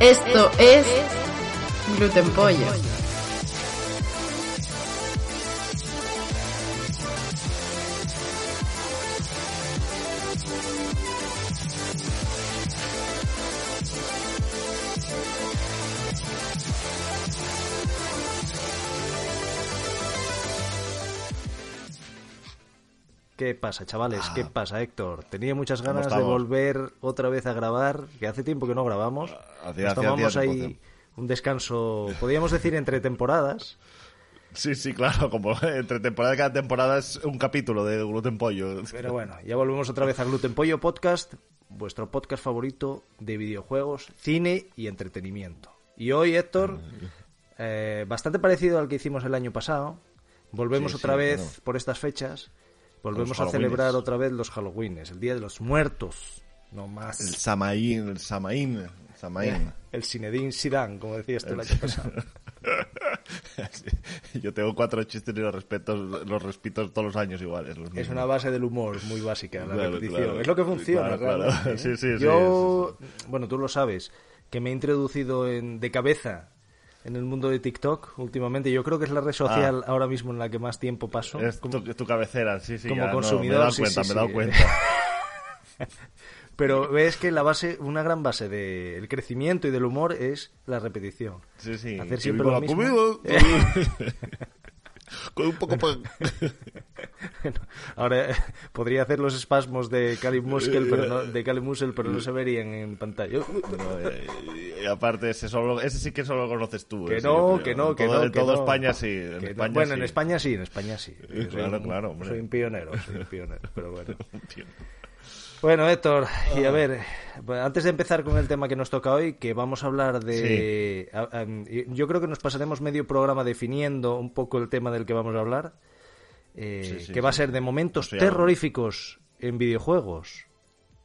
Esto es Gluten Pollo. ¿Qué pasa, chavales? ¿Qué Ah. pasa, Héctor? Tenía muchas ganas de volver otra vez a grabar, que hace tiempo que no grabamos. Hacía- hacía- Estábamos hacía ahí tiempo, un descanso, podríamos decir, entre temporadas. Sí, sí, claro, como entre temporada y cada temporada es un capítulo de Gluten Pollo. Pero bueno, ya volvemos otra vez a Gluten Pollo Podcast, vuestro podcast favorito de videojuegos, cine y entretenimiento. Y hoy, Héctor, eh, bastante parecido al que hicimos el año pasado. Volvemos Sí, otra sí, vez bueno. por estas fechas. Volvemos a celebrar otra vez los Halloweenes, el Día de los Muertos. No más. El Samaín, el Samaín, Samaín. El Zinedine Zidane, como decías tú el año pasado. Yo tengo cuatro chistes y los respeto, los repito todos los años iguales. los Es una base del humor muy básica, la Claro, repetición. claro. es lo que funciona, Claro, ¿eh? Sí, sí, sí, Yo, bueno, tú lo sabes, que me he introducido en, de cabeza en el mundo de TikTok últimamente. Yo creo que es la red social ahora mismo en la que más tiempo paso. Ah. Es tu, cabecera, sí, sí. como ya, no, consumidor, me he dado sí, cuenta, sí, me he dado cuenta. Pero ves que la base, una gran base del crecimiento y del humor es la repetición. Sí, sí. Hacer siempre lo mismo. Con un poco pan. Bueno, ahora eh, podría hacer los espasmos de Cali Muskel, pero no, de Cali Musel, pero no se verían en pantalla. No, eh, y aparte, ese, solo, ese sí que solo lo conoces tú. Que ese, no, que no, que todo, no. En que toda no. España sí. En. España bueno, sí. en España sí, en España sí. Soy Claro, un- claro, hombre. Soy un pionero, soy un pionero, pero bueno. Bueno, Héctor, y a ver, bueno, antes de empezar con el tema que nos toca hoy, que vamos a hablar de... yo creo que nos pasaremos medio programa definiendo un poco el tema del que vamos a hablar, eh, Sí, sí, que va a ser de momentos terroríficos en videojuegos,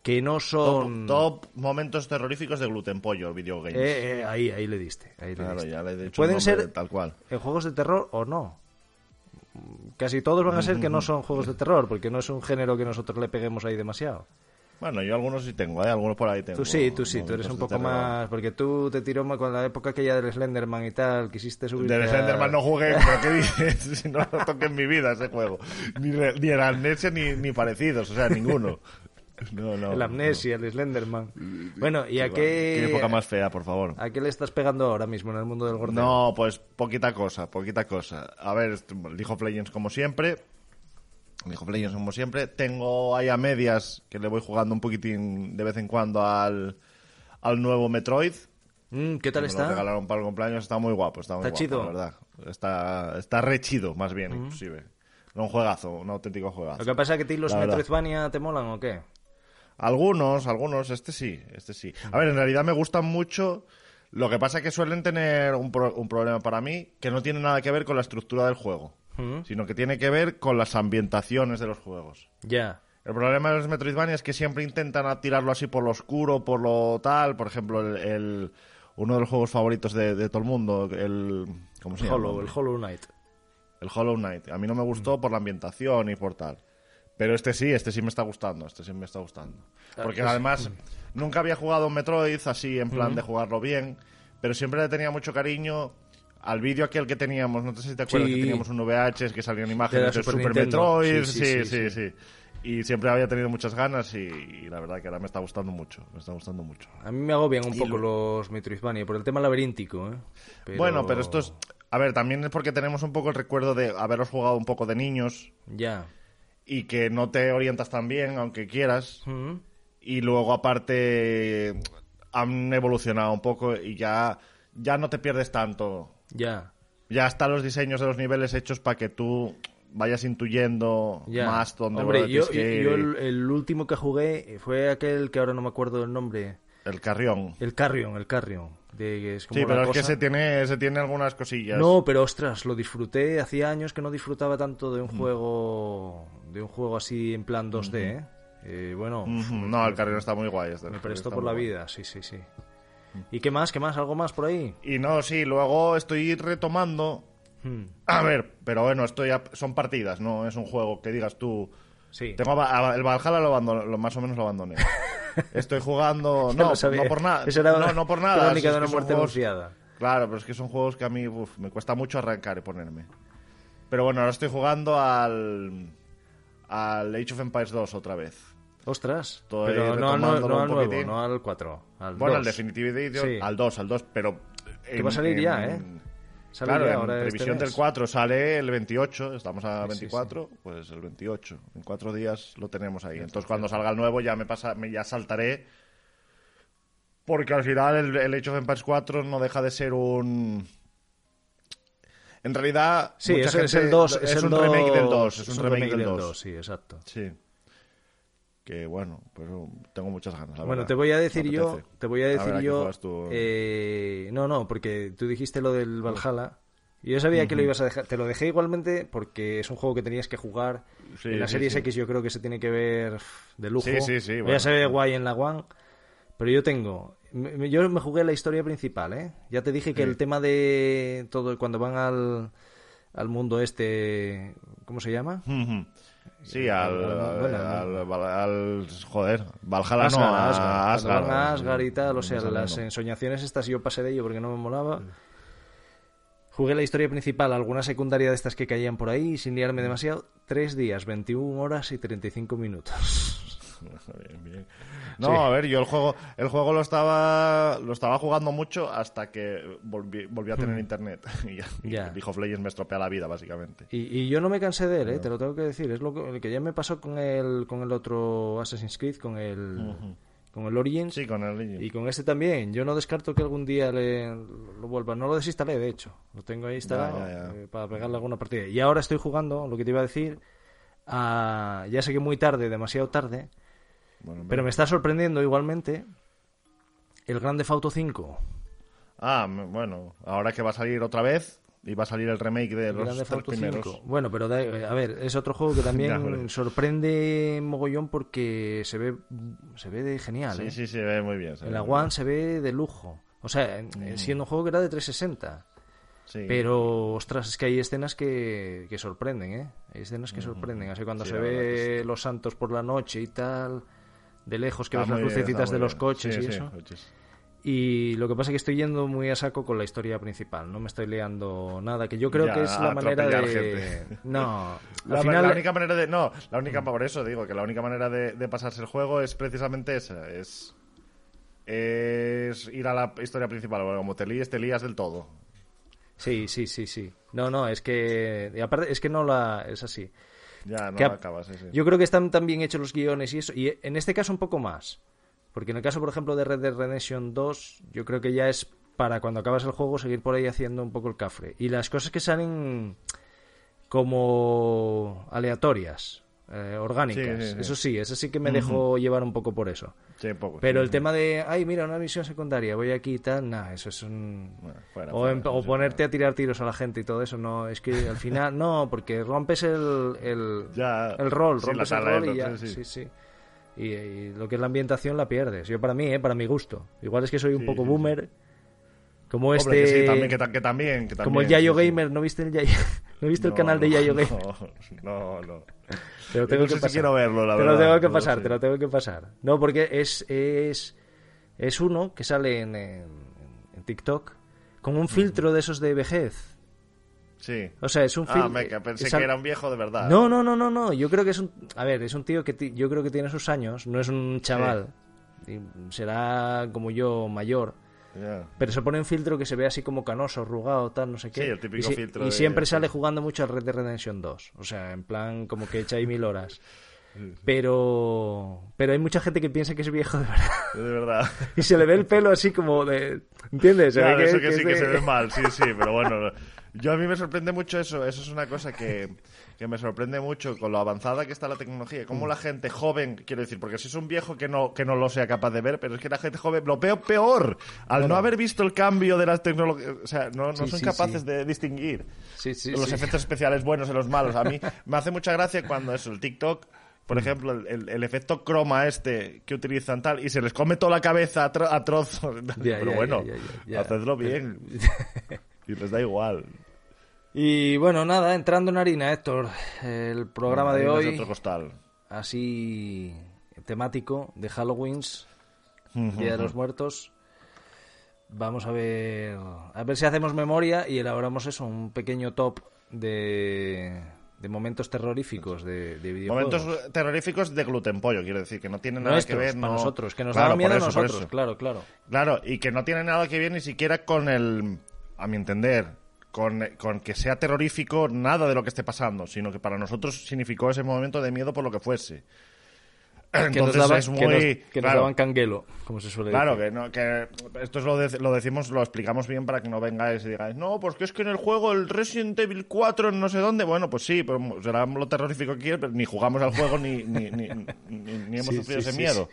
que no son... Top, top momentos terroríficos de Gluten Pollo, video games. Eh, eh, ahí, ahí le diste. Ahí le Claro, diste. ya le he dicho Pueden ser tal cual. en juegos de terror o no. Casi todos van a ser que no son juegos de terror, porque no es un género que nosotros le peguemos ahí demasiado. Bueno, yo algunos sí tengo, ¿eh? Algunos por ahí tengo. Tú sí, tú sí, tú eres un poco más... Porque tú te tiró más con la época aquella del Slenderman y tal, quisiste subir... De Slenderman no jugué, pero ¿qué dices? Si no lo toqué en mi vida ese juego. Ni, re- ni el Amnesia ni, ni parecidos, o sea, ninguno. No, no. El Amnesia, el Slenderman. Bueno, ¿y a Qué qué... época más fea, por favor. ¿A qué le estás pegando ahora mismo en el mundo del gordeo? No, pues poquita cosa, poquita cosa. A ver, League of Legends como siempre. Of Legends como siempre. Tengo ahí a medias que le voy jugando un poquitín de vez en cuando al, al nuevo Metroid. Mm, ¿Qué tal Me lo está? regalaron para el cumpleaños, está muy guapo, está muy ¿Está guapo, chido? la verdad. Está, está re chido, más bien, inclusive. Un juegazo, un auténtico juegazo. Lo que pasa es que ti los. Metroidvania te molan o qué? Algunos, algunos, este sí, este sí. A ver, en realidad me gustan mucho. Lo que pasa es que suelen tener un, pro- un problema para mí que no tiene nada que ver con la estructura del juego, sino que tiene que ver con las ambientaciones de los juegos. Ya. El problema de los Metroidvania es que siempre intentan tirarlo así por lo oscuro, por lo tal. Por ejemplo, el, el- uno de los juegos favoritos de, de todo el mundo, el. ¿Cómo se llama? Hollow, el Hollow Knight. El Hollow Knight. A mí no me gustó por la ambientación y por tal. Pero este sí, este sí me está gustando, este sí me está gustando. Porque además nunca había jugado un Metroid así en plan de jugarlo bien, pero siempre le tenía mucho cariño al vídeo aquel que teníamos, no sé si te acuerdas Sí. que teníamos un VHS que salían De imágenes del Super Super, Nintendo. Metroid, Sí, sí sí, sí, sí, sí, Y siempre había tenido muchas ganas y, y la verdad que ahora me está gustando mucho, me está gustando mucho. A mí me agobian un poco los Metroidvania por el tema laberíntico, ¿eh? Pero- Bueno, pero esto es. A ver, también es porque tenemos un poco el recuerdo de haberlos jugado un poco de niños Ya. y que no te orientas tan bien, aunque quieras. Mm. Y luego, aparte, han evolucionado un poco y ya, ya no te pierdes tanto. Ya. Ya están los diseños de los niveles hechos para que tú vayas intuyendo Ya. más dónde Hombre, yo, que yo el, el último que jugué fue aquel que ahora no me acuerdo del nombre. El carrión. El Carrion, el Carrion. De, que es como Sí, pero es que cosa- se tiene, se tiene algunas cosillas. No, pero ostras, lo disfruté. Hacía años que no disfrutaba tanto de un juego de un juego así en plan 2D, ¿eh? Eh, bueno, Ujú, No, el carrión está muy guay. este me prestó por la guay. vida, sí, sí, sí. ¿Y qué más? ¿Qué más? ¿Algo más por ahí? Y no, sí, luego estoy retomando. Hmm, A ver, pero bueno, estoy a- son partidas, no es un juego que digas tú. Sí. Tengo a- el Valhalla lo abandoné, lo más o menos lo abandoné. Estoy jugando, no, no por nada, no, no por nada. es una que son muerte juegos-. Claro, pero es que son juegos que a mí uf, me cuesta mucho arrancar y ponerme. Pero bueno, ahora estoy jugando al al Age of Empires 2 otra vez. Ostras. Estoy pero no, no un al nuevo, no al 4. Al Bueno, 2. al Definitive Edition, Sí. al 2, al 2, pero... Que va a salir ya, ¿eh? Sale claro, ya en ahora este previsión mes. del 4 sale el 28, estamos a Sí, sí, 24, pues el 28. En cuatro días lo tenemos ahí. Entonces cuando salga el nuevo ya me pasa, me, ya saltaré. Porque al final el, el Age of Empires 4 no deja de ser un... En realidad, Sí, mucha es, es gente- el 2. Es, el un 2, remake del 2. Es un remake, del 2. Sí, exacto. Sí. Que bueno, pues tengo muchas ganas. la Bueno, verdad. te voy a decir yo, te voy a decir ¿a qué yo, tú? eh, no, no, porque tú dijiste lo del Valhalla. Y yo sabía que lo ibas a dejar. Te lo dejé igualmente porque es un juego que tenías que jugar. Sí, en la sí, Series sí. X yo creo que se tiene que ver de lujo. Sí, sí, sí, Ya bueno. se ve guay en la One. Pero yo tengo. Yo me jugué la historia principal, ¿eh? Ya te dije que el tema de todo. Cuando van al, al mundo este. ¿Cómo se llama? Sí, al, Bueno, al, al- al- Joder, Valhalla Asgard, no, a Asgard. Asgard. Asgard y tal, o sea, las no. ensoñaciones estas yo pasé de ello porque no me molaba. Jugué la historia principal, alguna secundaria de estas que caían por ahí, sin liarme demasiado. Tres días, 21 horas y 35 minutos. Bien, bien. No, Sí. a ver, yo el juego, el juego lo estaba, lo estaba jugando mucho hasta que volví, volví a tener internet. Y ya, y Hmm. Ya. League of Legends me estropea la vida, básicamente. Y, y yo no me cansé de él, ¿eh? te lo tengo que decir. Es lo que, el que ya me pasó con el, con el otro Assassin's Creed, con el, con el Origins. Sí, con el. Y con este también. Yo no descarto que algún día le, lo vuelva. No lo desinstalé, de hecho. Lo tengo ahí instalado Ya, ya, ya. eh, para pegarle alguna partida. Y ahora estoy jugando, lo que te iba a decir, a- ya sé que muy tarde, demasiado tarde, Bueno, pero me está sorprendiendo igualmente el Grande Auto 5. Ah, bueno, ahora que va a salir otra vez y va a salir el remake de El los Grande tres Auto primeros. 5. Bueno, pero a ver, es otro juego que Ya, también hombre. sorprende mogollón porque se ve, se ve de genial. Sí, ¿eh? sí, se ve muy bien. En la One se ve de lujo. O sea, Mm. siendo un juego que era de 360. Sí. Pero, ostras, es que hay escenas que, que sorprenden, ¿eh? Hay escenas que sorprenden. Así cuando Sí, se ve los santos por la noche y tal, de lejos que Está ves las bien, lucecitas de los coches Sí, y sí, eso. coches. Y lo que pasa es que estoy yendo muy a saco con la historia principal. No me estoy liando nada, que yo creo Ya, que es la manera de... gente. No, La, al final... la única manera de. No, la única. Por eso digo que la única manera de, de pasarse el juego es precisamente esa. Es. Es ir a la historia principal. Porque como te líes, te lías del todo. Sí, sí, sí, sí. No, no, es que... y aparte, es que no la... Es así. Ya, no Que acabas. sí, sí. Yo creo que están tan bien hechos los guiones y eso. Y en este caso un poco más. Porque en el caso, por ejemplo, de Red Dead Redemption 2, yo creo que ya es para cuando acabas el juego seguir por ahí haciendo un poco el cafre. Y las cosas que salen como aleatorias, eh, orgánicas. Sí, sí, sí. Eso sí, eso sí que me dejo llevar un poco por eso. Poco, Pero el tema de, ay, mira, una misión secundaria, voy aquí y tal, nada, eso es un... Bueno, fuera, o, fuera, em- o ponerte a tirar tiros a la gente y todo eso, no, es que al final, no, porque rompes el, el, Ya, el rol, sí, rompes la el rol y ya, otro, sí, sí, sí. sí. Y, y lo que es la ambientación la pierdes. Yo para mí, ¿eh? para mi gusto. Igual es que soy un poco boomer, como Hombre, este... que sí, también, que, ta- que también, que como el Yayo sí, sí. Gamer, ¿no viste el Yayo? ¿No viste el No, canal de no, Yayo Gamer? No, no, no. Te lo tengo no que sé si pasar. quiero verlo, la te verdad, lo tengo que no pasar, te lo tengo que pasar. No, porque es, es, es uno que sale en, en, en TikTok con un filtro de esos de vejez. Sí. O sea, es un Ah, filtro... meca, pensé que era un viejo de verdad. No, no, no, no, no. Yo creo que es un... A ver, es un tío que yo creo que tiene sus años, no es un chaval. Será como yo mayor. Pero se pone un filtro que se ve así como canoso, arrugado, tal, no sé qué. Sí, el típico y si- filtro Y de- siempre sale jugando mucho al Red Dead Redemption 2. O sea, en plan, como que echa ahí mil horas. Pero pero hay mucha gente que piensa que es viejo de verdad. De verdad. Y se le ve el pelo así como de... ¿Entiendes? Eso que, que sí que se ve mal, sí, sí, pero bueno. Yo a mí me sorprende mucho eso, eso es una cosa que, que me sorprende mucho con lo avanzada que está la tecnología, cómo la gente joven, quiero decir, porque si es un viejo que no, que no lo sea capaz de ver, pero es que la gente joven lo veo peor, al no haber visto el cambio de las tecnologías, o sea, no, no Sí, son sí, capaces sí. de distinguir los efectos especiales buenos y los malos. A mí me hace mucha gracia cuando eso, el TikTok, por ejemplo, el, efecto croma este que utilizan tal, y se les come toda la cabeza a, tro- a trozos. Pero bueno, ya. hacedlo bien. y les da igual. Y bueno, nada, entrando en harina, Héctor. El programa de hoy, otro costal. así temático, de Halloween, Día de los Muertos. Vamos a ver, a ver si hacemos memoria y elaboramos eso, un pequeño top de, de momentos terroríficos de, de videojuegos. Momentos terroríficos de gluten pollo, quiero decir, que no tienen nada Nuestros, que ver. para no- nosotros, que nos Claro, daban miedo a nosotros, claro, claro. Claro, y que no tiene nada que ver ni siquiera con el, a mi entender, con, con que sea terrorífico nada de lo que esté pasando, sino que para nosotros significó ese momento de miedo por lo que fuese. que nos Entonces daban, es muy... que nos, que nos claro, daban canguelo, como se suele Claro, decir. que, no, que esto es lo, de- lo decimos, lo explicamos bien para que no vengáis y digáis, no, pues que es que en el juego el Resident Evil 4 en no sé dónde, bueno, pues sí, pero será lo terrorífico que quieres, pero ni jugamos al juego ni, ni, ni, ni- ni hemos Sí, sufrido sí, ese sí, miedo.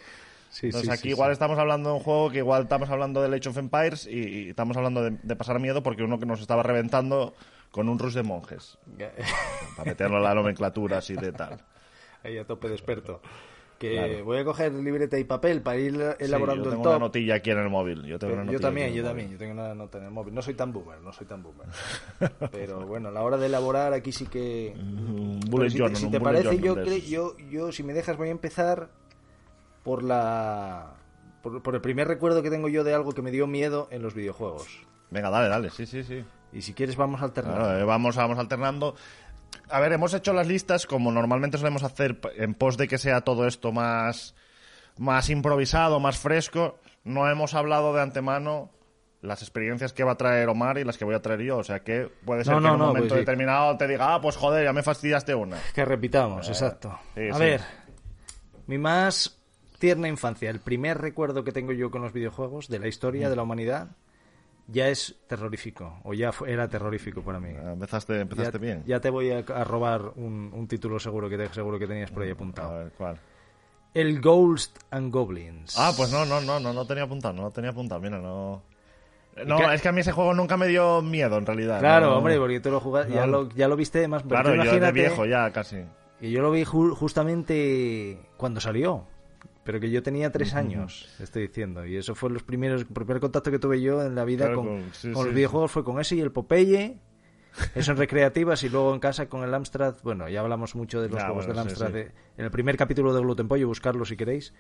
Sí, Entonces sí, aquí sí, igual sí. estamos hablando de un juego que igual estamos hablando de Age of Empires y, y estamos hablando de, de pasar miedo porque uno que nos estaba reventando con un rush de monjes, para meterlo en la nomenclatura así de tal. Ahí a tope de experto. Que Claro. voy a coger libreta y papel para ir elaborando Sí, yo el tengo top. una notilla aquí en el móvil. Yo, tengo una yo notilla también, yo también, móvil. yo tengo una nota en el móvil. No soy tan boomer, no soy tan boomer. Pero bueno, a la hora de elaborar aquí sí que... Un Pero bullet si, journal, te, si un te bullet parece, yo, yo, yo, si me dejas, voy a empezar por la... Por, por el primer recuerdo que tengo yo de algo que me dio miedo en los videojuegos. Venga, dale, dale, sí, sí, sí. Y si quieres vamos alternando. Claro, eh, vamos, vamos alternando. A ver, hemos hecho las listas como normalmente solemos hacer en pos de que sea todo esto más, más improvisado, más fresco. No hemos hablado de antemano las experiencias que va a traer Omar y las que voy a traer yo. O sea que puede ser No, que no, en un no, momento pues sí. determinado te diga, ah, pues joder, ya me fastidiaste una. Que repitamos, exacto. sí, a sí. ver, mi más tierna infancia, el primer recuerdo que tengo yo con los videojuegos de la historia de la humanidad, ya es terrorífico, o ya fue- era terrorífico para mí. Ah, Empezaste, empezaste ya, bien. ya te voy a, a robar un, un título seguro que te, seguro que tenías por ahí A apuntado. ver, ¿cuál? El Ghost and Goblins. Ah, pues no, no, no, no, no tenía apuntado, no tenía apuntado, mira, no... No, es que a mí ese juego nunca me dio miedo, en realidad. Claro, no- hombre, porque tú lo jugaste, ya, No. lo, ya lo viste más. Claro, yo de viejo ya, casi. que yo lo vi ju- justamente cuando salió. Pero que yo tenía tres años, estoy diciendo. Y eso fue los primeros, el primer contacto que tuve yo en la vida Claro, con, con- sí, con sí, los videojuegos fue con ese y el Popeye. Eso en recreativas y luego en casa con el Amstrad. Bueno, ya hablamos mucho de los juegos bueno, del Amstrad. de- en el primer capítulo de Gluten Pollo, buscarlo si queréis.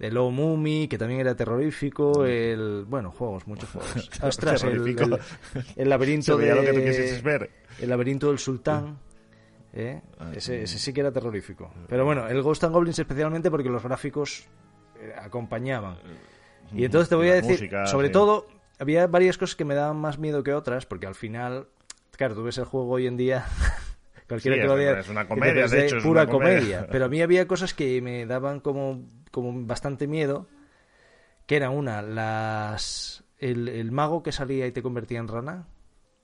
De Low Mummy, que también era terrorífico. El, bueno, juegos, muchos juegos. Ostras, el, el- el laberinto de... lo que tú quisieses ver. El laberinto del sultán. ¿Eh? Ese, ese sí que era terrorífico. Pero bueno, el Ghost and Goblins especialmente porque los gráficos eh, acompañaban. Y entonces te voy a decir, música, sobre sí. todo, había varias cosas que me daban más miedo que otras, porque al final, claro, tú ves el juego hoy en día, cualquiera Sí, que lo vea, es una comedia, de es pura una comedia. comedia. Pero a mí había cosas que me daban como, como bastante miedo, que era una, las el, el mago que salía y te convertía en rana.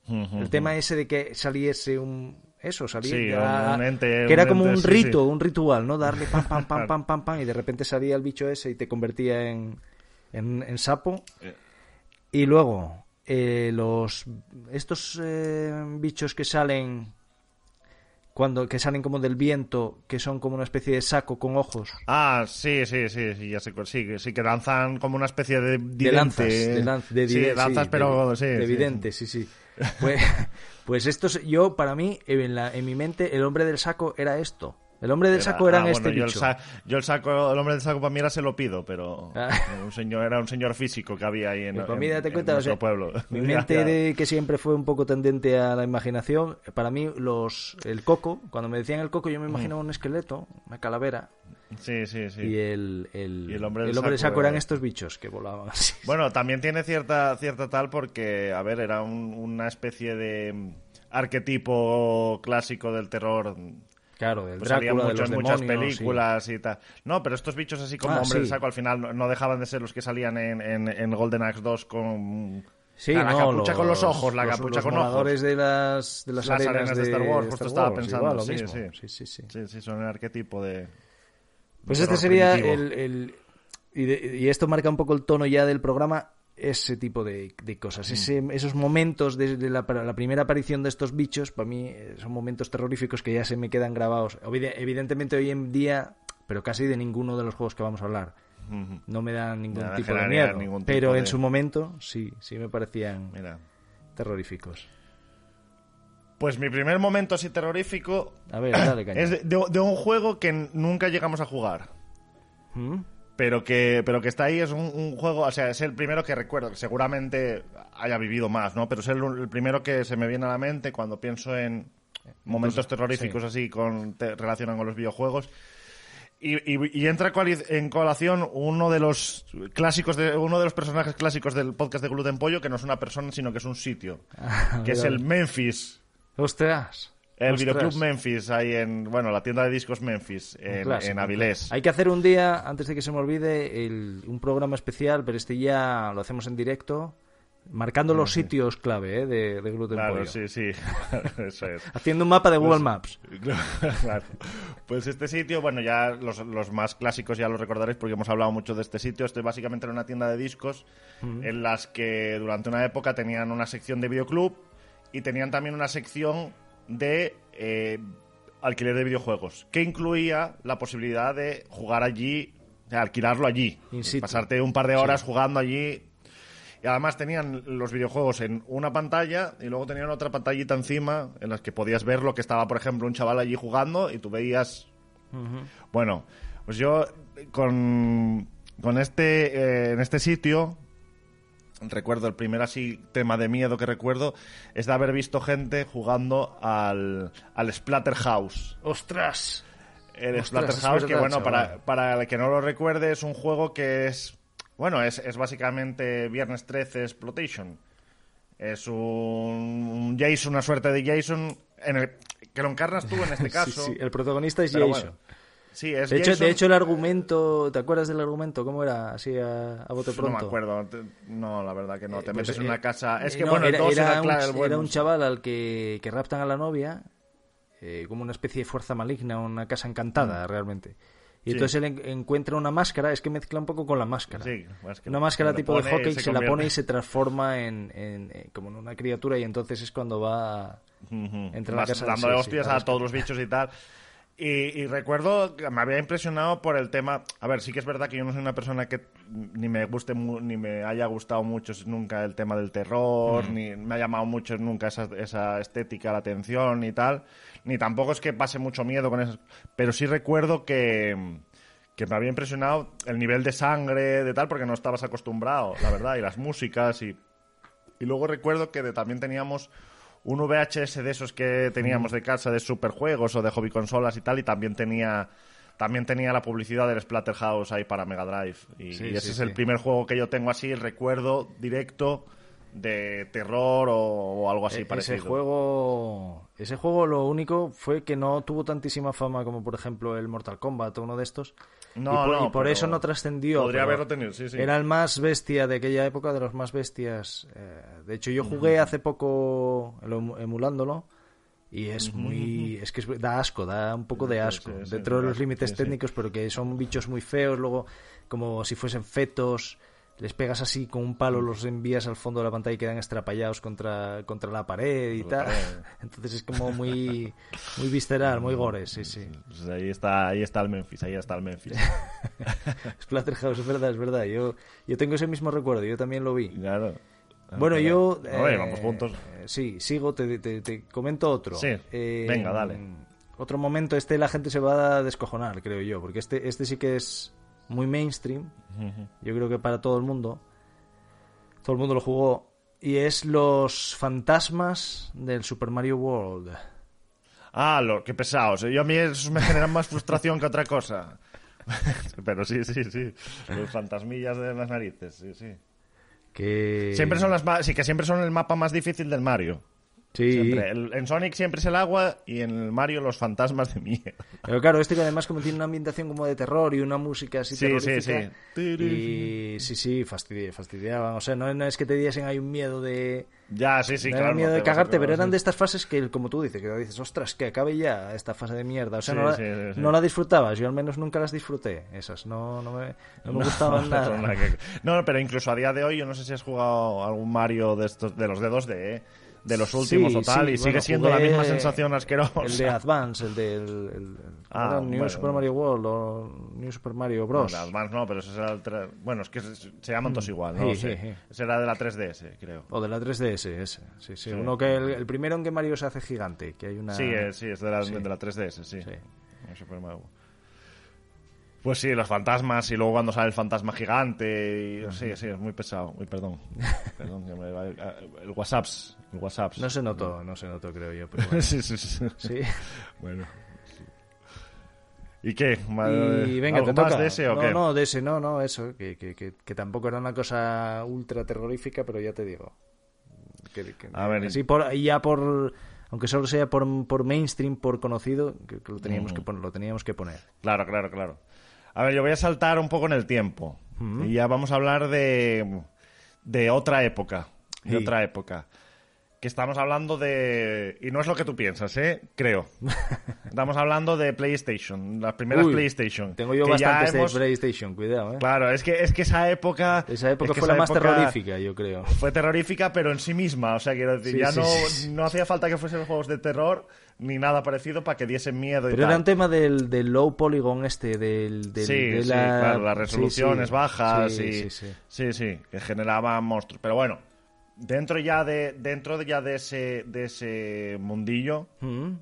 El tema ese de que saliese un eso salía Sí, ya- un- un ente, que era un como ente, un rito sí. un ritual no darle pam pam pam pam pam pam y de repente salía el bicho ese y te convertía en en, en sapo Eh. y luego eh, los estos eh, bichos que salen cuando que salen como del viento que son como una especie de saco con ojos Ah, sí, sí, sí, sí, ya sé cuál. Sí, que- sí, que lanzan como una especie de de lanzas, de, lanz- de sí, dide- lanzas, sí, pero de, sí. de vidente, sí, sí. Pues, pues esto, es- yo, para mí, en, la, en mi mente, el hombre del saco era esto. El hombre del Era- saco eran ah, este bueno, yo el, sa- yo el saco, el hombre del saco para mí era se lo pido, pero Ah. un señor, era un señor físico que había ahí en, Pues para en- mí, date en cuenta, o nuestro sea, pueblo. mi mente de que siempre fue un poco tendente a la imaginación, para mí los el coco, cuando me decían el coco yo me imaginaba un esqueleto, una calavera, Sí, sí, sí. Y el, el, Y el hombre del de saco eran era- estos bichos que volaban así. Bueno, también tiene cierta, cierta tal porque, a ver, era un- una especie de arquetipo clásico del terror. Claro, del Pues Drácula, de mucho los en muchas demonios, sí. películas y tal. No, pero estos bichos así como Ah, hombre del sí. saco al final no, no dejaban de ser los que salían en, en, en Golden Axe 2 con... Sí, la no, capucha con los ojos, la los- capucha los con ojos. de las, de las, Las arenas, arenas de Star Wars, justo estaba pensando, igual, lo sí, mismo. sí. sí, sí, sí. Sí, sí, son el arquetipo de... Pues de este sería primitivo. el... el- y, de- y esto marca un poco el tono ya del programa, ese tipo de, de Mm. cosas. Ese- esos momentos desde la, la primera aparición de estos bichos, para mí eh, son momentos terroríficos que ya se me quedan grabados. Evidentemente hoy en día, pero casi de ninguno de los juegos que vamos a hablar. No me dan ningún Nada, tipo de miedo. tipo pero de- en su momento, sí, sí me parecían Mira. terroríficos. Pues mi primer momento así terrorífico A ver, dale, caña. es de, de- de un juego que nunca llegamos a jugar. ¿Mm? Pero que, pero que está ahí, es un, un juego, o sea, es el primero que recuerdo, que seguramente haya vivido más, ¿no? Pero es el, el primero que se me viene a la mente cuando pienso en momentos terroríficos así con te, relacionan con los videojuegos. Y, y- y entra en colación uno de los clásicos de uno de los personajes clásicos del podcast de Gluten Pollo que no es una persona sino que es un sitio que es el Memphis Ostras. el Ostras. videoclub Memphis ahí en bueno la tienda de discos Memphis en, clásico, en un Avilés. Hay que hacer un día, antes de que se me olvide, el- un programa especial, pero este ya lo hacemos en directo, marcando los sitios clave ¿eh? de, de Gluten Claro, Pollo. sí, sí. Eso es. Haciendo un mapa de Google Maps. Claro. Pues este sitio, bueno, ya los, los más clásicos ya los recordaréis porque hemos hablado mucho de este sitio. Este básicamente era una tienda de discos en las que durante una época tenían una sección de videoclub y tenían también una sección de eh, alquiler de videojuegos que incluía la posibilidad de jugar allí, de alquilarlo allí, pasarte un par de horas jugando allí. Y además tenían los videojuegos en una pantalla y luego tenían otra pantallita encima en las que podías ver lo que estaba, por ejemplo, un chaval allí jugando y tú veías... Bueno, pues yo con, con este, eh, en este sitio, recuerdo, el primer así tema de miedo que recuerdo es de haber visto gente jugando al, al Splatterhouse. ¡Ostras! El Ostras, Splatterhouse, que bueno, chaval. para, para el que no lo recuerde, es un juego que es. Bueno, es, es básicamente Viernes 13 Exploitation. Es un, un Jason, una suerte de Jason, en el, que lo encarnas tú en este caso. Sí, sí, el protagonista es Jason. bueno, sí, es de, hecho, Jason. de hecho, el argumento, ¿te acuerdas del argumento? ¿Cómo era? Así a, a bote pronto. No me acuerdo. No, la verdad que no. Te Eh, metes pues, en eh, una casa. Es eh, que no, bueno, el era, dos era era, un, el era bueno, un chaval al que, que raptan a la novia, eh, como una especie de fuerza maligna, una casa encantada, realmente. Y Mm. Sí. entonces él en- encuentra una máscara, es que mezcla un poco con la máscara. Sí, que una máscara se tipo de hockey se se, la pone y se transforma en, en- en- como en una criatura y entonces es cuando va Ujú. Entra en la casa, sí, sí, hostias a todos los bichos y tal. Y, y recuerdo que me había impresionado por el tema. A ver, sí que es verdad que yo no soy una persona que ni me guste mu- ni me haya gustado mucho nunca el tema del terror, ni me ha llamado mucho nunca esa, esa estética, la atención y tal. Ni tampoco es que pase mucho miedo con eso. Pero sí recuerdo que, que me había impresionado el nivel de sangre, de tal, porque no estabas acostumbrado, la verdad, y las músicas y. Y luego recuerdo que de- también teníamos un VHS de esos que teníamos de casa de superjuegos o de hobby consolas y tal, y también tenía también tenía la publicidad del Splatterhouse ahí para Mega Drive. Y, Sí, y ese sí, es sí. el primer juego que yo tengo así, el recuerdo directo de terror o, o algo así E- parecido. Ese juego, ese juego lo único fue que no tuvo tantísima fama como por ejemplo el Mortal Kombat o uno de estos. No, y por, no, y por eso no trascendió. podría haberlo tenido, sí, sí. Era el más bestia de aquella época, de los más bestias. Eh, de hecho, yo jugué hace poco lo emu- emulándolo. Y es muy. Es que es- da asco, da un poco de asco. sí, sí, dentro de los límites técnicos, pero que son bichos muy feos. Luego, como si fuesen fetos, les pegas así con un palo, los envías al fondo de la pantalla y quedan estrapallados contra, contra la pared y la tal. pared. Entonces es como muy, muy visceral, muy gore, sí, sí. Pues ahí está, ahí está el Memphis, ahí está el Memphis. Splatterhouse, es verdad, es verdad. Yo, yo tengo ese mismo recuerdo, yo también lo vi. claro. Bueno, yo... Oye, eh, vamos juntos. eh, sí, sigo, te, te- te comento otro. Sí, venga, dale. Otro momento, este la gente se va a descojonar, creo yo, porque este, este sí que es muy mainstream. Yo creo que para todo el mundo. Todo el mundo lo jugó. Y es los fantasmas del Super Mario World. Ah, lo, qué pesados. Yo a mí eso me generan más frustración que otra cosa. Pero sí, sí, sí. Los fantasmillas de las narices, sí, sí. Que... Siempre son las sí, que siempre son el mapa más difícil del Mario. Sí. Siempre. El- en Sonic siempre es el agua y en el Mario los fantasmas de mierda. Pero claro, este que además como tiene una ambientación como de terror y una música así Sí, sí, terrorífica. sí. Y sí, sí, fastidi- fastidiaban. O sea, no, no es que te diesen hay un miedo de... Ya, sí, sí, no claro. miedo no de cagarte, pero eran sí. de estas fases que, como tú dices, que dices, ostras, que acabe ya esta fase de mierda. O sea, Sí, no, la, sí, sí, sí. no la disfrutabas. Yo al menos nunca las disfruté, esas. No, no me, no me gustaban No, nada. No, pero incluso a día de hoy, yo no sé si has jugado algún Mario de estos, de los de 2D, ¿eh? De los últimos Sí, o tal, sí, y sigue bueno, siendo la misma sensación asquerosa. El de Advance, el del... El, el- Ah, era New bueno. Super Mario World o New Super Mario Bros. No, de Advance no, pero ese era el tre- Bueno, es que se, se llaman todos igual, no Sí. Ese era de la 3DS, creo. O de la 3DS, ese. Sí, sí. Uno que el, el primero en que Mario se hace gigante, que hay una... Sí, eh, sí, es de la, de la 3DS, sí. Super Mario. Pues sí, los fantasmas y luego cuando sale el fantasma gigante. Y, sí, sí, es muy pesado. Uy, perdón. perdón, el WhatsApp. El WhatsApp. No se notó, no se notó, creo yo. Pero bueno. sí, sí, sí. Sí. Bueno. ¿Y qué? Y venga, ¿Algo te más toca. de ese o no, qué? no, de ese, no, no, eso. Que, que, que, que tampoco era una cosa ultra terrorífica, pero ya te digo. A ver, sí, por, ya por. Aunque solo sea por, por mainstream, por conocido, que, que lo, teníamos que poner, lo teníamos que poner. Claro, claro, claro. A ver, yo voy a saltar un poco en el tiempo. Y ya vamos a hablar de, de otra época. De otra época. Que estamos hablando de... Y no es lo que tú piensas, ¿eh? Creo. estamos hablando de PlayStation. Las primeras Uy, PlayStation. Tengo yo bastantes hemos- de PlayStation, cuidado, ¿eh? Claro, es que, es que esa época... Esa época es que fue la más terrorífica, yo creo. Fue terrorífica, pero en sí misma. O sea, quiero decir, Sí, ya sí, no, no hacía falta que fuesen juegos de terror ni nada parecido para que diesen miedo y Pero tal. era un tema del, del low polygon este, del... del- Sí, de sí, la... claro, las resoluciones sí. bajas Sí, y sí, sí. que generaban monstruos. Pero bueno, dentro ya de dentro de ya de ese de ese mundillo, Mm.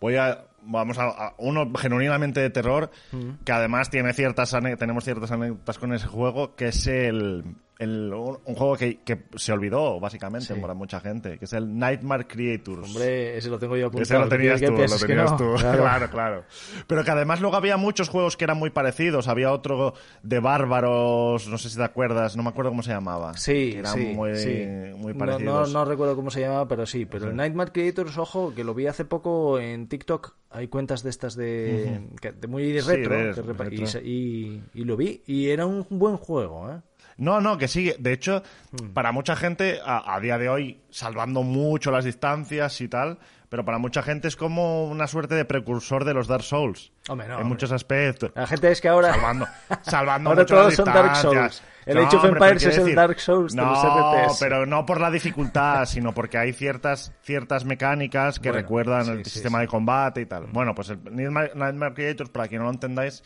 voy a vamos a, a uno genuinamente de terror Mm. que además tiene ciertas tenemos ciertas anécdotas con ese juego que es el, el- un, juego que, que se olvidó básicamente Sí. para mucha gente, que es el Nightmare Creators. Hombre, ese lo tengo yo apuntado. Ese lo tenías ¿Qué tú, lo tenías no? tú. Claro. Claro. claro, Pero que además luego había muchos juegos que eran muy parecidos. Había otro de bárbaros, no sé si te acuerdas, no me acuerdo cómo se llamaba. Sí, que eran sí, muy, sí. muy parecidos. No, no recuerdo cómo se llamaba, pero sí. Pero el Nightmare Creators, ojo, que lo vi hace poco en TikTok. Hay cuentas de estas de, muy retro, de que retro. Y- y lo vi. Y era un buen juego, ¿eh? No, no, que sí. De hecho, Hmm. para mucha gente, a, a día de hoy, salvando mucho las distancias y tal, pero para mucha gente es como una suerte de precursor de los Dark Souls. Hombre, no, en hombre. muchos aspectos. La gente es que ahora... Salvando, salvando Ahora mucho todos las son Dark. Souls. El Age of Empires es el Dark Souls de no, los RTS. pero no por la dificultad, sino porque hay ciertas ciertas mecánicas que Bueno, recuerdan sí, el sí, sistema sí. de combate y tal. Bueno, pues el Nightmare, Nightmare Creators, para quien no lo entendáis,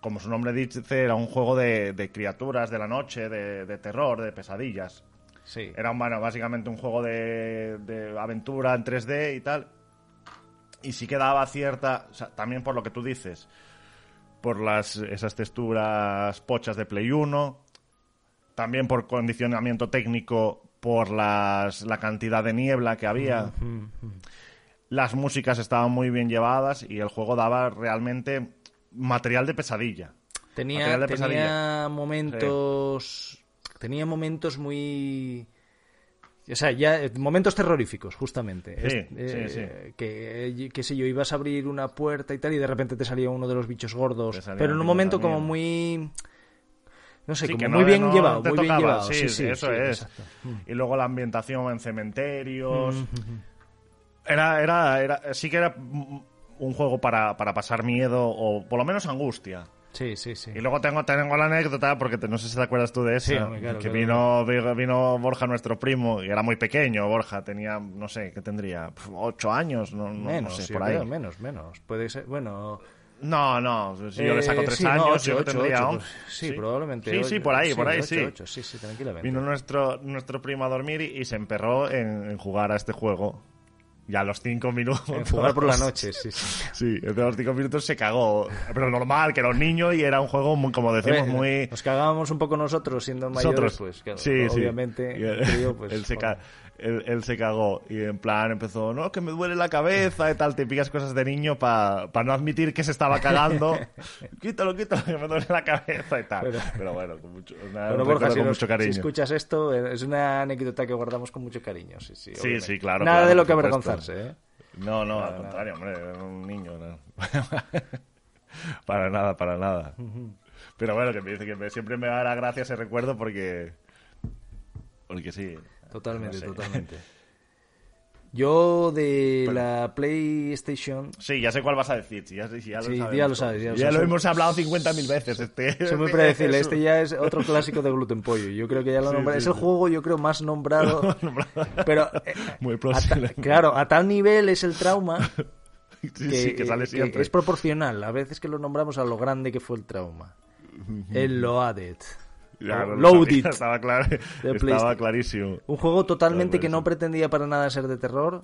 como su nombre dice, era un juego de, de criaturas de la noche, de, de terror, de pesadillas. Sí. Era bueno, básicamente un juego de, de aventura en 3D y tal. Y sí que daba cierta. o sea, también por lo que tú dices. Por las, esas texturas pochas de Play 1. También por condicionamiento técnico. Por las, la cantidad de niebla que había. Las músicas estaban muy bien llevadas. Y el juego daba realmente material de pesadilla. Tenía, de tenía pesadilla. momentos. Tenía momentos muy. O sea, ya eh, momentos terroríficos, justamente. Sí, Es- sí, eh, Que, eh, qué sé yo, ibas a abrir una puerta y tal, y de repente te salía uno de los bichos gordos. Pero en un momento como muy. No sé, como muy bien no llevado, muy bien llevado. Sí, Sí, sí, eso es. exacto. Y luego la ambientación en cementerios. Era, era, era, sí que era mm, un juego para, para pasar miedo o por lo menos angustia. Sí, sí, sí. Y luego tengo, tengo la anécdota, porque te- no sé si te acuerdas tú de Sí, claro, que claro. vino, vino, Borja, nuestro primo, y era muy pequeño, Borja, tenía, no sé, ¿qué tendría? ¿Ocho años? No, no- no menos, sé, por ahí. menos, menos. Puede ser, bueno. No, no, si yo le saco eh, tres sí, no, años, ocho, yo ocho, tendría ocho, pues, sí, probablemente. Sí, sí, por ahí, por ahí, sí. ocho, sí, sí, tranquilamente. Vino nuestro, nuestro primo a dormir y, y se emperró en, en jugar a este juego. Y a los cinco minutos. En jugar por la noche, sí, sí. Sí, de los cinco minutos se cagó. Pero normal, que era un niño y era un juego, muy, como decimos, Oye, muy. Nos cagábamos un poco nosotros siendo mayores, Nosotros. pues claro, Sí, sí. obviamente. El crío, pues, él se joder. Él, él se cagó y en plan empezó, no, que me duele la cabeza y tal, típicas cosas de niño para no admitir que se estaba cagando. quítalo, quítalo, que me duele la cabeza y tal. Pero, bueno, con mucho, una, Bueno, Borja, si, con mucho cariño. si escuchas esto, eh, es una anécdota que guardamos con mucho cariño. Sí, sí, Sí, sí, claro, Nada claro, de lo que avergonzarse, ¿eh? No, no, al contrario, hombre, era un niño. no. para nada, para nada. Pero bueno, que me dice que me- siempre me dará gracia ese recuerdo porque... Porque sí. Totalmente, no sé. totalmente. Yo de la PlayStation Sí, ya sé cuál vas a decir. Sí, ya, lo, Sí, sabemos ya lo sabes, ya lo Ya sabes. lo hemos hablado 50.000 veces. Este, Soy muy predecible. es Este ya es otro clásico de Gluten Pollo. Yo creo que ya lo Sí, nombré. sí, es el juego, yo creo, más nombrado. pero eh, Muy a posible. claro, a tal nivel es el trauma Sí, que, sí, que sale que siempre. es proporcional. A veces que lo nombramos a lo grande que fue el trauma. El Loaded. Ya, o lo Load sabía, It. Estaba, claro, estaba clarísimo. Un juego totalmente que no pretendía para nada ser de terror.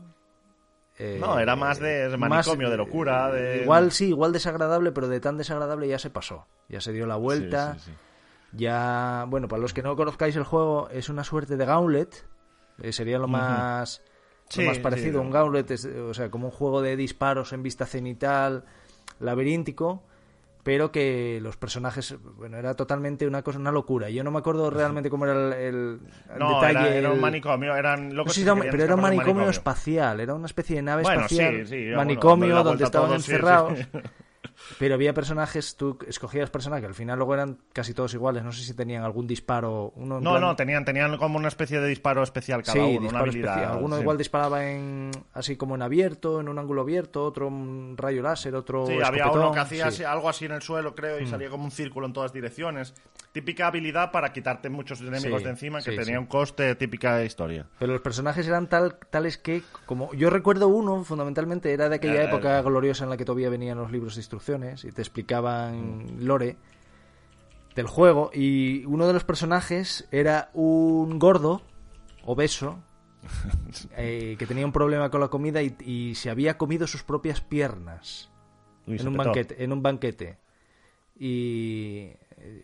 Eh, No, era más de manicomio, de locura. De... Igual sí, igual desagradable, pero de tan desagradable ya se pasó. Ya se dio la vuelta. Sí, sí, sí. Ya, bueno, para los que no conozcáis el juego, es una suerte de Gauntlet. eh, sería lo más, lo Sí, más parecido. Un Gauntlet, es, o sea, como un juego de disparos en vista cenital, laberíntico, pero que los personajes, bueno, era totalmente una cosa, una locura. Yo no me acuerdo realmente cómo era el, el- el No, detalle. era, era un manicomio, eran no locos sé si era pero era un manicomio, espacial, era una especie de nave Bueno, espacial, sí, sí, manicomio bueno, donde estaban sí. Pero había personajes, tú escogías personajes que al final luego eran casi todos iguales. No sé si tenían algún disparo. Uno No, plan- no, tenían, tenían como una especie de disparo especial cada sí, uno, una disparo habilidad. especial. Alguno sí. igual disparaba en así como en abierto, en un ángulo abierto, otro un rayo láser, otro Sí, había uno que hacía sí. Mm. así- algo así en el suelo, creo, y salía como un círculo en todas direcciones. Típica habilidad para quitarte muchos enemigos Sí, de encima, que sí, tenía sí. un coste, típica historia. Pero los personajes eran tal, tales que, como yo recuerdo uno, fundamentalmente era de aquella Eh, época gloriosa en la que todavía venían los libros de instrucciones y te explicaban lore del juego. Y uno de los personajes era un gordo, obeso, eh, que tenía un problema con la comida y, y se había comido sus propias piernas Uy, en un banquete, en un banquete. Y,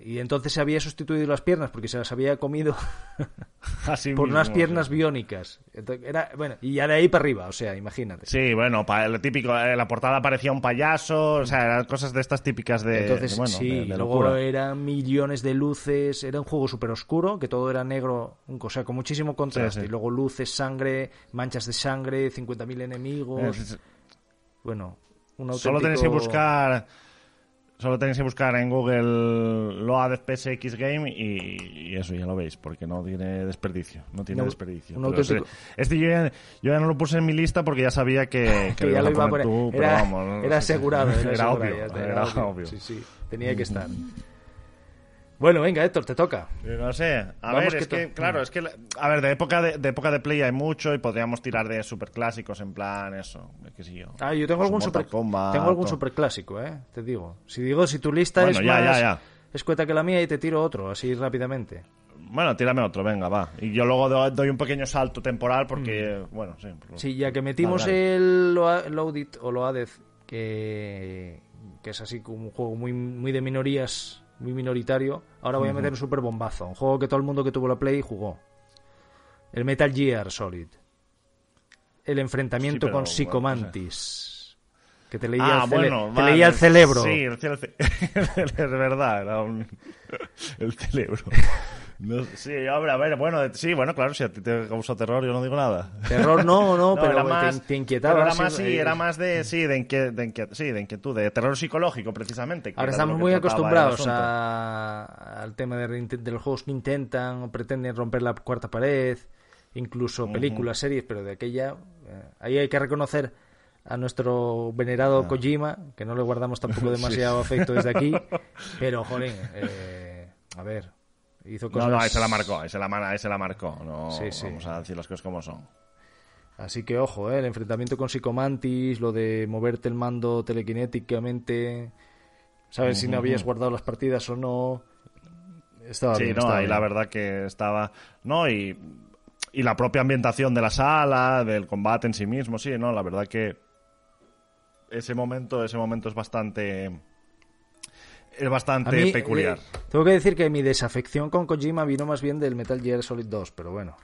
y entonces se había sustituido las piernas porque se las había comido Así por mismo, unas sí. piernas biónicas. Entonces, era, bueno, y ya de ahí para arriba, o sea, imagínate. Sí, bueno, lo típico, en la portada parecía un payaso, o sea, eran cosas de estas típicas de, Entonces, de, bueno, sí, de- de luego eran millones de luces, era un juego súper oscuro, que todo era negro, un- o sea, con muchísimo contraste. Sí, sí. Y luego luces, sangre, manchas de sangre, 50.000 enemigos. Es- es- Bueno, un auténtico... Solo tenéis que buscar. Solo tenéis que buscar en Google Loaded PSX Game y, y eso ya lo veis, porque no tiene desperdicio. No tiene desperdicio. un Pero auténtico- Este, este yo, ya, yo ya no lo puse en mi lista porque ya sabía que, que que ya lo iba a poner. tú, pero era, vamos, no era asegurado. Era, Era asegurado, obvio, era obvio. Sí, sí, tenía que estar. Bueno, venga, Héctor, te toca. No sé, a Vamos ver, que es que, claro, es que, a ver, de época de, de época de Play hay mucho y podríamos tirar de superclásicos en plan eso, qué sé yo. Ah, yo tengo algún super, Kombat, tengo algún o- super clásico, eh, te digo. Si digo, si tu lista Bueno, es ya, más ya, ya. escueta que la mía y te tiro otro, así rápidamente. Bueno, tírame otro, venga, va. Y yo luego do- doy un pequeño salto temporal porque, bueno, sí. Mm. Sí, ya que metimos Vale, el Loaded o que, que es así como un juego muy, muy de minorías, muy minoritario, ahora voy a meter un super bombazo, un juego que todo el mundo que tuvo la Play jugó. El Metal Gear Solid. El enfrentamiento Sí, pero, con bueno, Psicomantis. Que te leía, Ah, el, cele- bueno, te vale, leía el cerebro. Sí, el ce- el ce- es verdad, era un... el cerebro. No, sí, hombre, a ver, bueno, sí, bueno, claro, si a ti te causó terror, yo no digo nada. Terror no, no, pero era te- más, te, inquietaba. pero era más, sí, eh, era más de, sí, de, inquie- de sí, de inquietud, de terror psicológico, precisamente. Ahora estamos muy acostumbrados a- al tema de, los juegos que intentan o pretenden romper la cuarta pared, incluso películas, series, pero de aquella... eh, ahí hay que reconocer a nuestro venerado Kojima, que no le guardamos tampoco demasiado afecto desde aquí, pero, joder, eh, a ver, hizo No, cosas... no, ahí se la marcó, la, la marcó. No, Sí, sí. Vamos a decir las cosas como son. Así que ojo, ¿eh? el enfrentamiento con Psicomantis, lo de moverte el mando telequinéticamente, sabes si no habías guardado las partidas o no. Estaba Sí, bien, no, estaba ahí bien. la verdad que estaba. No, y, y la propia ambientación de la sala, del combate en sí mismo, sí, no, la verdad que ese momento, ese momento es bastante. Es bastante mí, peculiar. eh, tengo que decir que mi desafección con Kojima vino más bien del Metal Gear Solid 2, pero bueno.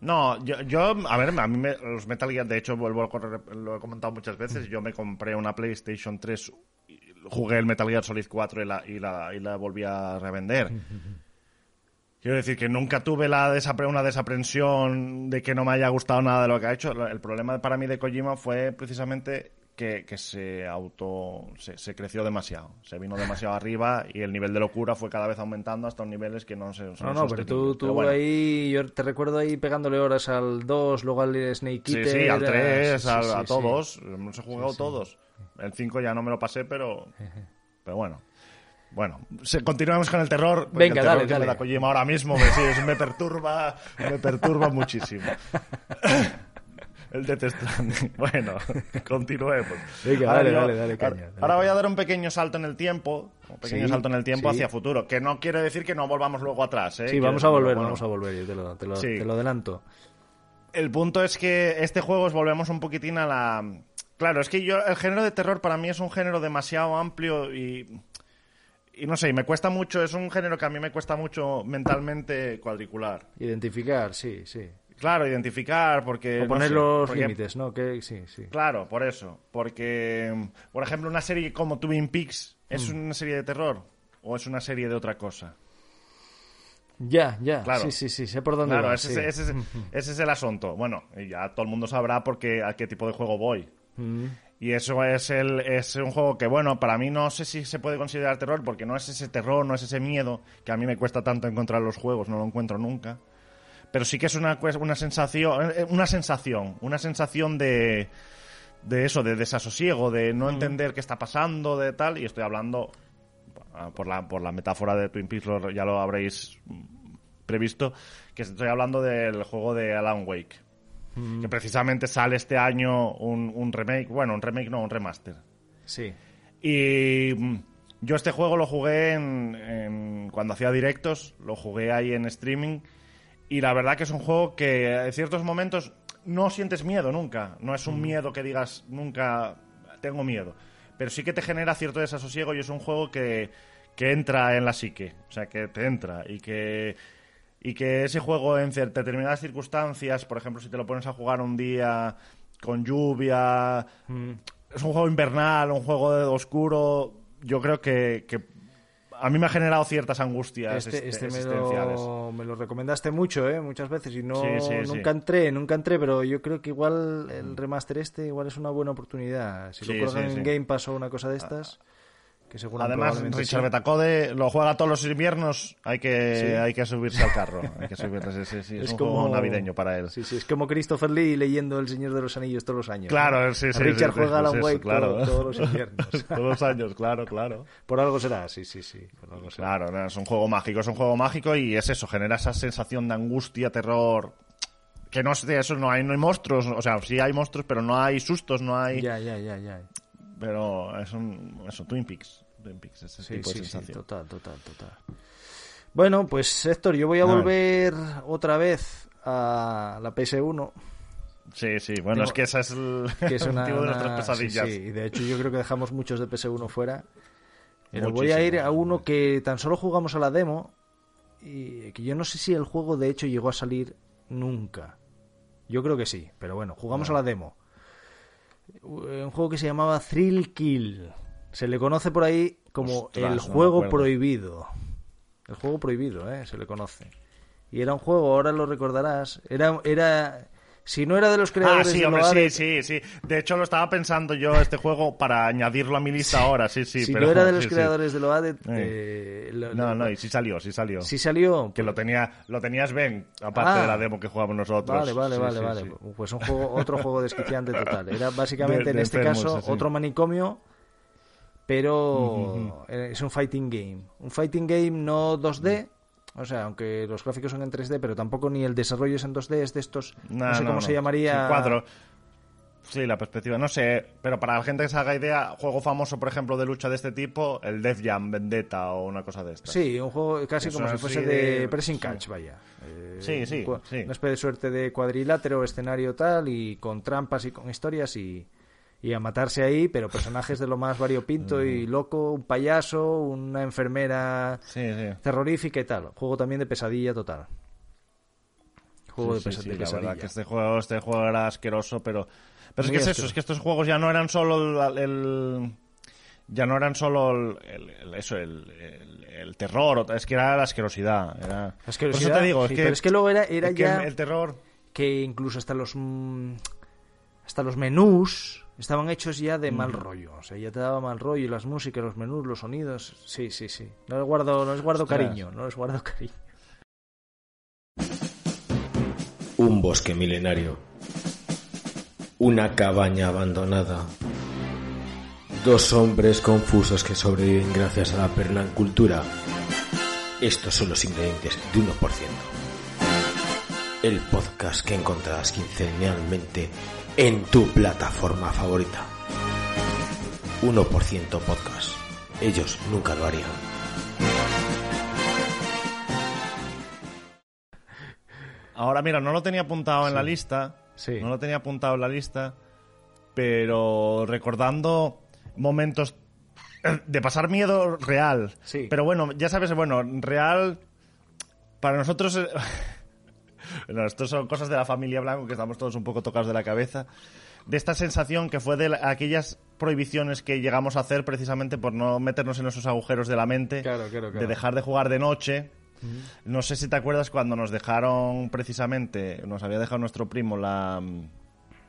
No, yo, yo, a ver, a mí me- los Metal Gear, de hecho, vuelvo a correr, lo he comentado muchas veces, yo me compré una PlayStation 3, y jugué el Metal Gear Solid 4 y la, y la, y la volví a revender. Quiero decir que nunca tuve la desapre- una desaprensión de que no me haya gustado nada de lo que ha hecho. El problema para mí de Kojima fue precisamente que, que se auto se, se creció demasiado. Se vino demasiado arriba y el nivel de locura fue cada vez aumentando hasta niveles que no se No, no, pero tú, tú Pero bueno. ahí, yo te recuerdo ahí pegándole horas al 2, luego al Snake Sí, Eater. sí, al ah, 3, sí, al- sí, a sí. todos. Hemos jugado todos. El 5 ya no me lo pasé, pero. Pero bueno. Bueno, continuamos con el terror. Venga, el terror dale, que dale. me da Kojima ahora mismo, pues sí, me perturba, me perturba muchísimo. El Death Stranding. Bueno, continuemos. Venga, Ahora dale, yo- dale, dale, caña, dale, ahora voy a dar un pequeño salto en el tiempo, un pequeño Sí, salto en el tiempo sí. hacia futuro, que no quiere decir que no volvamos luego atrás. ¿eh? Sí, vamos a volver, bueno, vamos a volver, yo te lo, te lo, Sí. te lo adelanto. el punto es que este juego os volvemos un poquitín a la... Claro, es que yo el género de terror para mí es un género demasiado amplio y... Y no sé, y me cuesta mucho, es un género que a mí me cuesta mucho mentalmente cuadricular. Identificar, sí, sí. Claro, identificar, porque... O no poner sé, los porque- límites, ¿no? Que, sí, sí. Claro, por eso. Porque, por ejemplo, una serie como Twin Peaks, ¿es Mm. una serie de terror o es una serie de otra cosa? Ya, ya. Claro. Sí, sí, sí, sé por dónde Claro, va, ese, sí. ese es, ese es el asunto. Bueno, ya todo el mundo sabrá porque a qué tipo de juego voy. Mm. Y eso es, el, es un juego que, bueno, para mí no sé si se puede considerar terror, porque no es ese terror, no es ese miedo, que a mí me cuesta tanto encontrar en los juegos, no lo encuentro nunca. Pero sí que es una, una sensación, eh, una sensación, una sensación de, de eso, de desasosiego, de no entender qué está pasando, de tal, y estoy hablando, ah, por la, por la metáfora de Twin Peaks, lo- ya lo habréis previsto, que estoy hablando del juego de Alan Wake. Que precisamente sale este año un, un remake, bueno, un remake no, un remaster. Sí. Y mm, yo este juego lo jugué en, en- cuando hacía directos, lo jugué ahí en streaming. Y la verdad que es un juego que en ciertos momentos no sientes miedo nunca. No es un miedo que digas nunca tengo miedo. Pero sí que te genera cierto desasosiego y es un juego que, que entra en la psique. O sea, que te entra y que, y que ese juego en determinadas circunstancias, por ejemplo, si te lo pones a jugar un día con lluvia, es un juego invernal, un juego de- oscuro. Yo creo que, que a mí me ha generado ciertas angustias Este, este, este me, existenciales. lo, me lo recomendaste mucho, ¿eh? Muchas veces y no, Sí, sí, sí. nunca entré, nunca entré, pero yo creo que igual el remaster este igual es una buena oportunidad. Si lo sí, en. Game Pass o una cosa de estas, que seguro Además, Richard sí. Betacode lo juega todos los inviernos. Hay que, Sí. hay que subirse al carro. Hay que subirse, sí. Es, un juego navideño para él. Sí, sí, es como Christopher Lee leyendo El Señor de los Anillos todos los años. Claro, ¿no? sí, sí. Richard juega a Alan Wake claro. todo- todos los inviernos. todos los años, claro, claro. Por algo será, sí, sí, sí. Por algo será. Claro, no, es un juego mágico, es un juego mágico y es eso, genera esa sensación de angustia, terror. Que no de eso, no hay, no hay monstruos, o sea, sí hay monstruos, pero no hay sustos, no hay. Ya, ya, ya, ya. Pero es un. Eso, Twin Peaks. Twin Peaks, ese Sí, tipo sí, de sí, sensación. total, total, total. Bueno, pues Héctor, yo voy a A ver. volver otra vez a la PS1, Sí, sí, bueno, Tengo- es que ese es el, que es el una, motivo de nuestras pesadillas. Sí, de hecho yo creo que dejamos muchos de PS1 fuera. Pero voy a ir a uno que tan solo jugamos a la demo y que yo no sé si el juego de hecho llegó a salir nunca. Yo creo que sí, pero bueno, jugamos a la demo. Un juego que se llamaba Thrill Kill. Se le conoce por ahí como Ostras, el juego prohibido. El juego prohibido, ¿eh? Se le conoce. Y era un juego, ahora lo recordarás. Era, era si no era de los Ah, creadores sí, de hombre, sí, sí, sí. De hecho, lo estaba pensando yo este juego para añadirlo a mi lista ahora, sí, sí. si pero, no era de los sí, sí. creadores de Loaded, Sí. eh, lo- No, lo- no, y sí salió, sí salió. sí salió. Que lo tenía, lo tenías Ben, aparte Ah. de la demo que jugamos nosotros. Vale, vale, Sí, vale, sí, vale. sí. Pues un juego, otro juego desquiciante total. Era básicamente De- en este enfermos, caso otro manicomio, pero es un fighting game. Un fighting game no 2D, o sea, aunque los gráficos son en 3D, pero tampoco ni el desarrollo es en 2D, es de estos, no, sé cómo se llamaría. Sí, cuadro. Sí, la perspectiva, no sé, pero para la gente que se haga idea, juego famoso, por ejemplo, de lucha de este tipo, el Def Jam, Vendetta o una cosa de estas. Sí, un juego casi Eso como si fuese de- de pressing sí. catch, vaya. Eh, Sí, sí, sí. Una especie de suerte de cuadrilátero, escenario tal, y con trampas y con historias y, y a matarse ahí, pero personajes de lo más variopinto y loco, un payaso, una enfermera Sí, sí. terrorífica y tal. Juego también de pesadilla total. Juego Sí, de, pesa- de la pesadilla. verdad que este juego, este juego era asqueroso, pero... Pero es que es eso, es que estos juegos ya no eran solo el... el- ya no eran solo el, eso, el, el- el terror, es que era la asquerosidad. Era... Asquerosidad, Por eso te digo, es que, pero es que luego era, era es que ya el terror... que incluso hasta los mm, hasta los menús estaban hechos ya de mal rollo, o sea, ya te daba mal rollo y las músicas, los menús, los sonidos, sí, sí, sí. No les guardo, no les guardo Ostras. cariño, no les guardo cariño. Un bosque milenario. Una cabaña abandonada. Dos hombres confusos que sobreviven gracias a la perlancultura. Estos son los ingredientes de 1%. El podcast que encontrarás quincenalmente en tu plataforma favorita. 1% podcast. Ellos nunca lo harían. Ahora, mira, no lo tenía apuntado en la lista. Sí. No lo tenía apuntado en la lista. Pero recordando momentos eh, de pasar miedo real. Sí. Pero bueno, ya sabes, bueno, real. Para nosotros. Bueno, esto son cosas de la familia Blanco que estamos todos un poco tocados de la cabeza. De esta sensación que fue de la- aquellas prohibiciones que llegamos a hacer precisamente por no meternos en esos agujeros de la mente. Claro, claro, claro. De dejar de jugar de noche. No sé si te acuerdas cuando nos dejaron precisamente, nos había dejado nuestro primo la,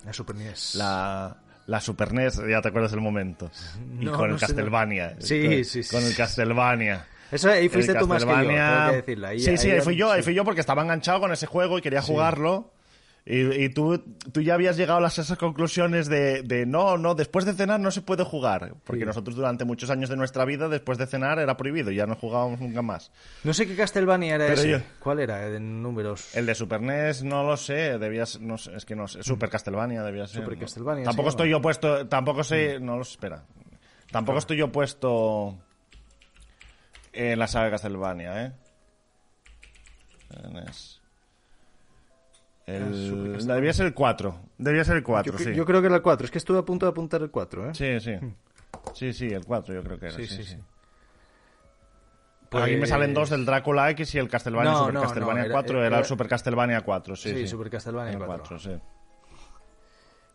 La Super NES. la, la Super NES, ya te acuerdas el momento. y No, con no el no. Castlevania. Sí, sí, sí, Con el. Castlevania. Eso ahí fuiste tú más que yo, tengo que decirlo. Ahí- sí, sí, ahí ahí ya- fui yo, ahí sí. fui yo porque estaba enganchado con ese juego y quería jugarlo. Y, y tú, tú ya habías llegado a esas conclusiones de, de no, no, después de cenar no se puede jugar. Porque Sí. nosotros durante muchos años de nuestra vida, después de cenar era prohibido, ya no jugábamos nunca más. No sé qué Castlevania era Pero ese. yo- ¿Cuál era en números? El de Super NES no lo sé, debías, no sé, es que no sé, Super Castlevania debía ser. Super ¿no? Castlevania Tampoco se estoy yo puesto, tampoco sé, no lo espera. Tampoco estoy yo puesto en la saga Castlevania, ¿eh? Ah, El, debía ser el 4. Debía ser el 4, yo, sí. yo creo que era el 4. Es que estuve a punto de apuntar el 4, ¿eh? Sí, sí. Sí, sí, el 4 yo creo que era. Sí, Sí, sí, sí. sí. Aquí me Pues- salen dos del Drácula X y el Castlevania No, Super no, Castlevania no, era- 4 era, era- el Super Castlevania 4, sí. Sí, Sí, Super Castlevania El 4. sí.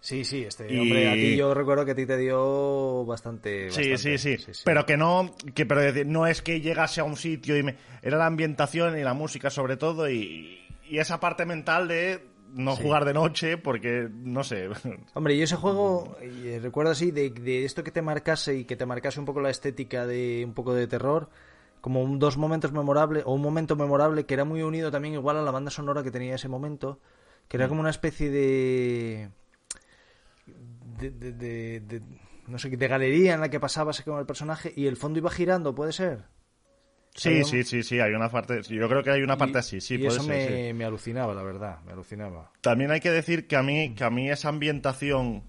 Sí, sí, este Y- hombre, a ti yo recuerdo que a ti te dio bastante. Sí, sí, sí, Pero que no, que pero decir, no es que llegase a un sitio y me, era la ambientación y la música sobre todo y, y esa parte mental de no Sí. jugar de noche porque no sé. Hombre, yo ese juego, eh, recuerdo así, de, de esto que te marcase y que te marcase un poco la estética de un poco de terror, como un- dos momentos memorables, o un momento memorable que era muy unido también igual a la banda sonora que tenía ese momento, que Mm. era como una especie de... de, de, de- de- no sé, de galería en la que pasabas con el personaje y el fondo iba girando, ¿puede ser? Sí, sí, sí, sí, hay una parte, yo creo que hay una parte Y- así, sí, y puede eso ser. me, sí. me alucinaba, la verdad, me alucinaba. También hay que decir que a mí, que a mí esa ambientación,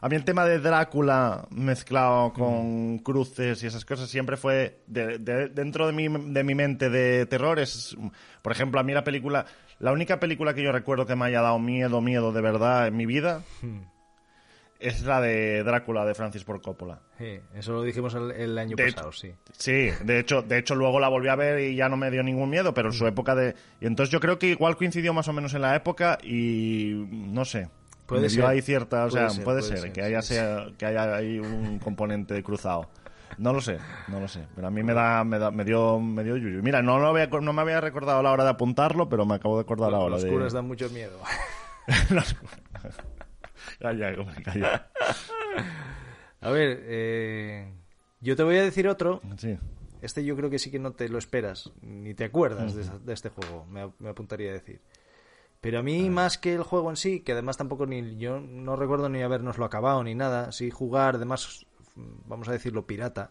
a mí el tema de Drácula mezclado con cruces y esas cosas siempre fue de- de- dentro de mi, de mi mente de terror. Es, por ejemplo, a mí la película, la única película que yo recuerdo que me haya dado miedo, miedo de verdad en mi vida es la de Drácula de Francis Ford Coppola. Sí, eso lo dijimos el, el año De pasado, hecho- sí. Sí, de hecho, de hecho luego la volví a ver y ya no me dio ningún miedo, pero en Mm. su época de... Y entonces yo creo que igual coincidió más o menos en la época y no sé. Puede ser. ahí cierta, o Puede sea, ser, puede, ser, ser, que haya sí, sea, que haya ahí un componente cruzado. No lo sé, no lo sé, pero a mí me da, me da, me dio, me dio yuyu. Mira, no lo había, no me había recordado a la hora de apuntarlo, pero me acabo de acordar ahora. Los de... curas dan mucho miedo. Los- Calla, hombre, calla. A ver, eh, yo te voy a decir otro. Sí. Este yo creo que sí que no te lo esperas, ni te acuerdas de, de este juego, me, me apuntaría a decir. Pero a mí, más que el juego en sí, que además tampoco ni yo no recuerdo ni habernoslo acabado ni nada, sí jugar, además, vamos a decirlo, pirata,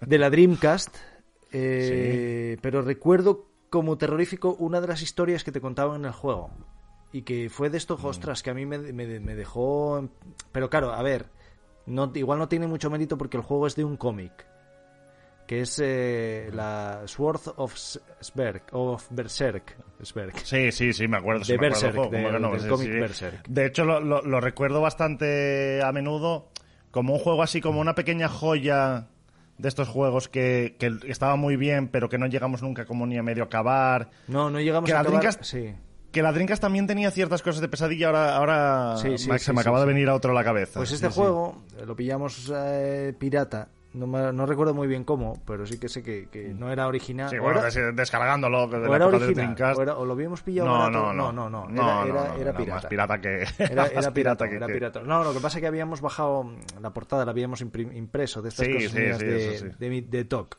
de la Dreamcast, eh, pero recuerdo como terrorífico una de las historias que te contaban en el juego. Y que fue de estos, ostras, que a mí me, me- me dejó... Pero claro, a ver, no, igual no tiene mucho mérito porque el juego es de un cómic. Que es eh, la Sword of Sberk, of Berserk. Sberk. Sí, sí, sí, me acuerdo. sí De me acuerdo Berserk, del juego, de- ¿cómo que no? del Sí, cómic sí. Berserk. De hecho, lo, lo- lo recuerdo bastante a menudo como un juego así, como una pequeña joya de estos juegos que, que estaban muy bien, pero que no llegamos nunca como ni a medio acabar. No, no llegamos Que a acabar... Dreamcast- Sí. Que la Dreamcast también tenía ciertas cosas de pesadilla, ahora, ahora Sí, sí, me- sí, se me sí, acaba de sí. venir a otro a la cabeza. Pues este sí. juego eh, lo pillamos eh, pirata. No, me- no recuerdo muy bien cómo, pero sí que sé que, que no era original. Sí, bueno, era- descargándolo de o la era de original, Dreamcast. o, era- o lo habíamos pillado No, barato. no, no. no, no, No, era, pirata. más pirata que- Era, más pirata, que- era que- pirata. No, lo que pasa es que habíamos bajado mm, la portada, la habíamos impreso de estas Sí, cosas sí, mías sí, de, de, de TOC.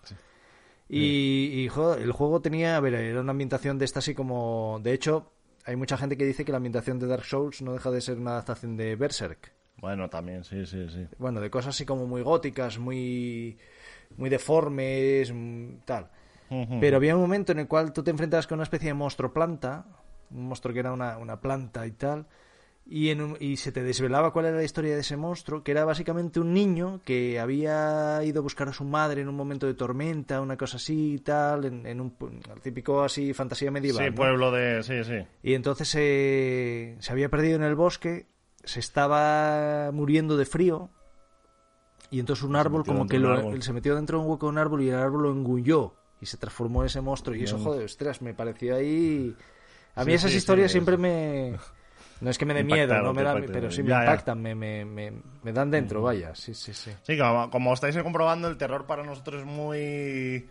Y, y, joder, el juego tenía, a ver, era una ambientación de esta así como... De hecho, hay mucha gente que dice que la ambientación de Dark Souls no deja de ser una adaptación de Berserk. Bueno, también, sí, sí, sí. Bueno, de cosas así como muy góticas, muy, muy deformes, tal. Pero había un momento en el cual tú te enfrentabas con una especie de monstruo planta, un monstruo que era una, una planta y tal, y, en un- y se te desvelaba cuál era la historia de ese monstruo, que era básicamente un niño que había ido a buscar a su madre en un momento de tormenta, una cosa así y tal, en, en un el típico así fantasía medieval. Sí, ¿no? pueblo de... Sí, sí. Y entonces eh, se había perdido en el bosque, se estaba muriendo de frío, y entonces un árbol como que lo- árbol. se metió dentro de un hueco de un árbol y el árbol lo engulló y se transformó en ese monstruo. Y eso, joder, ostras, me pareció ahí... A mí Sí, esas sí, historias sí, siempre me... No es que me dé miedo, no me impactaron. pero sí me Ya, ya. impactan, me, me, me, me dan dentro, vaya. Sí, sí, sí. Sí, como, como estáis comprobando, el terror para nosotros es muy...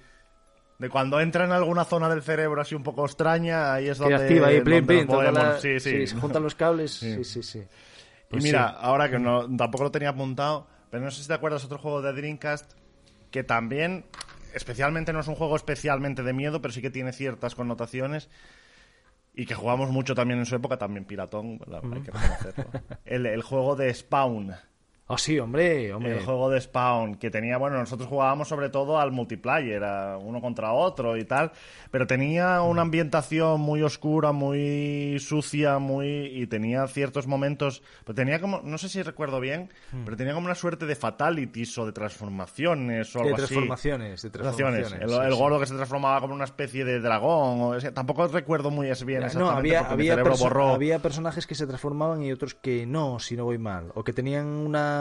De cuando entra en alguna zona del cerebro así un poco extraña, ahí es Que donde... activa ahí, plin, donde plin, nos toda podemos- la- Sí, sí. se juntan los cables, Sí. sí, sí. Y Pues mira, ahora que no, tampoco lo tenía apuntado, pero no sé si te acuerdas otro juego de Dreamcast que también, especialmente no es un juego especialmente de miedo, pero sí que tiene ciertas connotaciones y que jugamos mucho también en su época, también piratón, ¿verdad? hay que reconocerlo. El, el juego de Spawn. Ah, sí, hombre, hombre. El juego de Spawn, que tenía, bueno, nosotros jugábamos sobre todo al multiplayer, a uno contra otro y tal, pero tenía una ambientación muy oscura, muy sucia, muy y tenía ciertos momentos, pero tenía como, no sé si recuerdo bien, pero tenía como una suerte de fatalities o de transformaciones o De algo así. transformaciones, de transformaciones. El, sí, el sí. gordo que se transformaba como una especie de dragón, o ese- tampoco recuerdo muy bien No, exactamente había, mi había, cerebro perso- borró. había personajes que se transformaban y otros que no, si no voy mal. O que tenían una...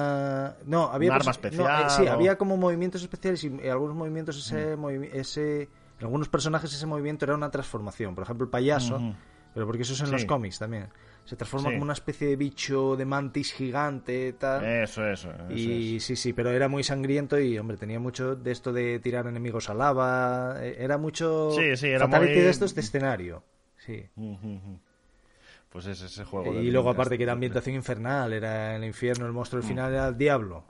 No, había... Un arma perso- especial no, eh, sí, o- Mm. había como movimientos especiales y en algunos movimientos ese... movi- ese en algunos personajes ese movimiento era una transformación. Por ejemplo, el payaso, pero porque eso es en Sí. los cómics también. Se transforma Sí. como una especie de bicho de mantis gigante, tal. Eso, eso. eso Y es. sí, sí, pero era muy sangriento y, hombre, tenía mucho de esto de tirar enemigos a lava. eh, Era mucho. Sí, sí, era fatality muy- de estos de escenario. Sí. Pues es ese juego. de Y luego, aparte, que era ambientación infernal, era el infierno, el monstruo del final era el diablo.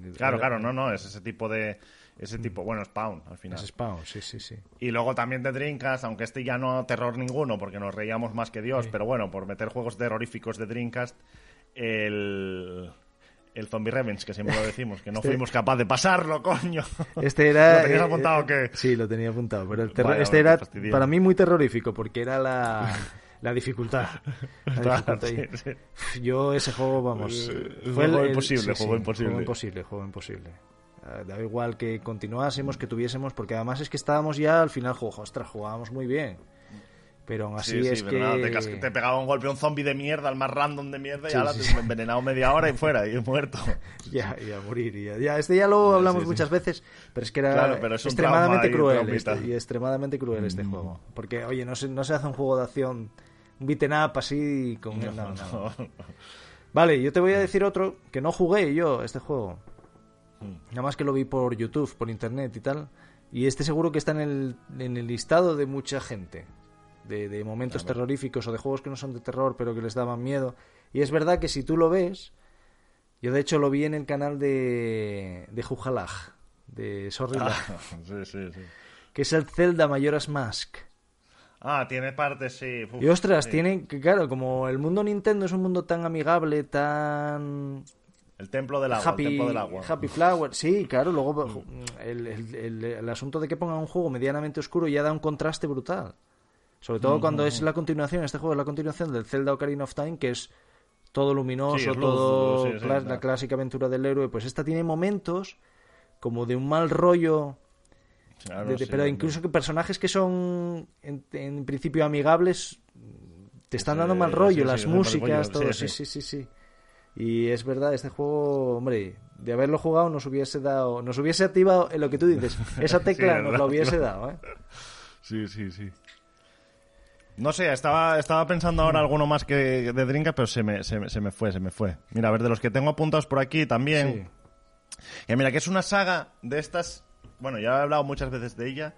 Mm. Claro, claro, no, no, es ese tipo de. Ese tipo, bueno, Spawn al final. Es Spawn, sí, sí, sí. Y luego también de Dreamcast, aunque este ya no terror ninguno, porque nos reíamos más que Dios, pero bueno, por meter juegos terroríficos de Dreamcast, el. El Zombie Revenge, que siempre lo decimos, que no Este- fuimos capaces de pasarlo, coño. Este era. ¿Lo tenías apuntado eh, o qué? Sí, lo tenía apuntado. Pero el terror- Vaya, este era fastidio. para mí muy terrorífico porque era la, la dificultad. La Claro, dificultad. sí, sí. Yo ese juego, vamos... Eh, juego imposible, juego imposible. Juego imposible, juego imposible. Ah, Da igual que continuásemos, que tuviésemos, porque además es que estábamos ya al final, juego, ostras, jugábamos muy bien. Pero aún así Sí, sí, es ¿verdad? que... Te, pegaba un golpe un zombie de mierda, el más random de mierda, y ahora te he envenenado media hora y fuera, y he muerto. Ya, y a morir. y ya, ya, este ya lo hablamos muchas veces, pero es que era Claro, pero es un extremadamente cruel este, y extremadamente cruel este juego. Porque, oye, no se, no se hace un juego de acción, un beaten up así con... no, no, no. Vale, yo te voy a decir otro que no jugué yo este juego. Nada más que lo vi por YouTube, por internet y tal. Y este seguro que está en el, en el listado de mucha gente. De, de momentos terroríficos o de juegos que no son de terror pero que les daban miedo. Y es verdad que si tú lo ves, yo de hecho lo vi en el canal de, de Jujalaj, de Sorry Ah, sí, sí, sí. que es el Zelda Majora's Mask. Ah, tiene partes, sí. uf, Y ostras, sí. tiene claro, como el mundo Nintendo es un mundo tan amigable, tan El templo del agua, Happy, el templo del agua. Happy Flower, sí, claro, luego el, el- el- el asunto de que pongan un juego medianamente oscuro ya da un contraste brutal. Sobre todo cuando es la continuación, este juego es la continuación del Zelda Ocarina of Time, que es todo luminoso, Sí, es luz, todo sí, la clásica aventura del héroe, pues esta tiene momentos como de un mal rollo, Claro, de- de- sí, pero incluso que personajes que son en, en principio amigables te están dando mal rollo, las músicas, todo, sí, sí, sí, sí. Y es verdad, este juego, hombre, de haberlo jugado nos hubiese dado, nos hubiese activado en lo que tú dices. Esa tecla Sí, nos la hubiese dado, ¿eh? Sí, sí, sí. No sé, estaba, estaba pensando ahora alguno más que de Drinkas, pero se me, se, me, se me fue, se me fue. Mira, a ver, de los que tengo apuntados por aquí también. Y mira, que es una saga de estas. Bueno, ya he hablado muchas veces de ella.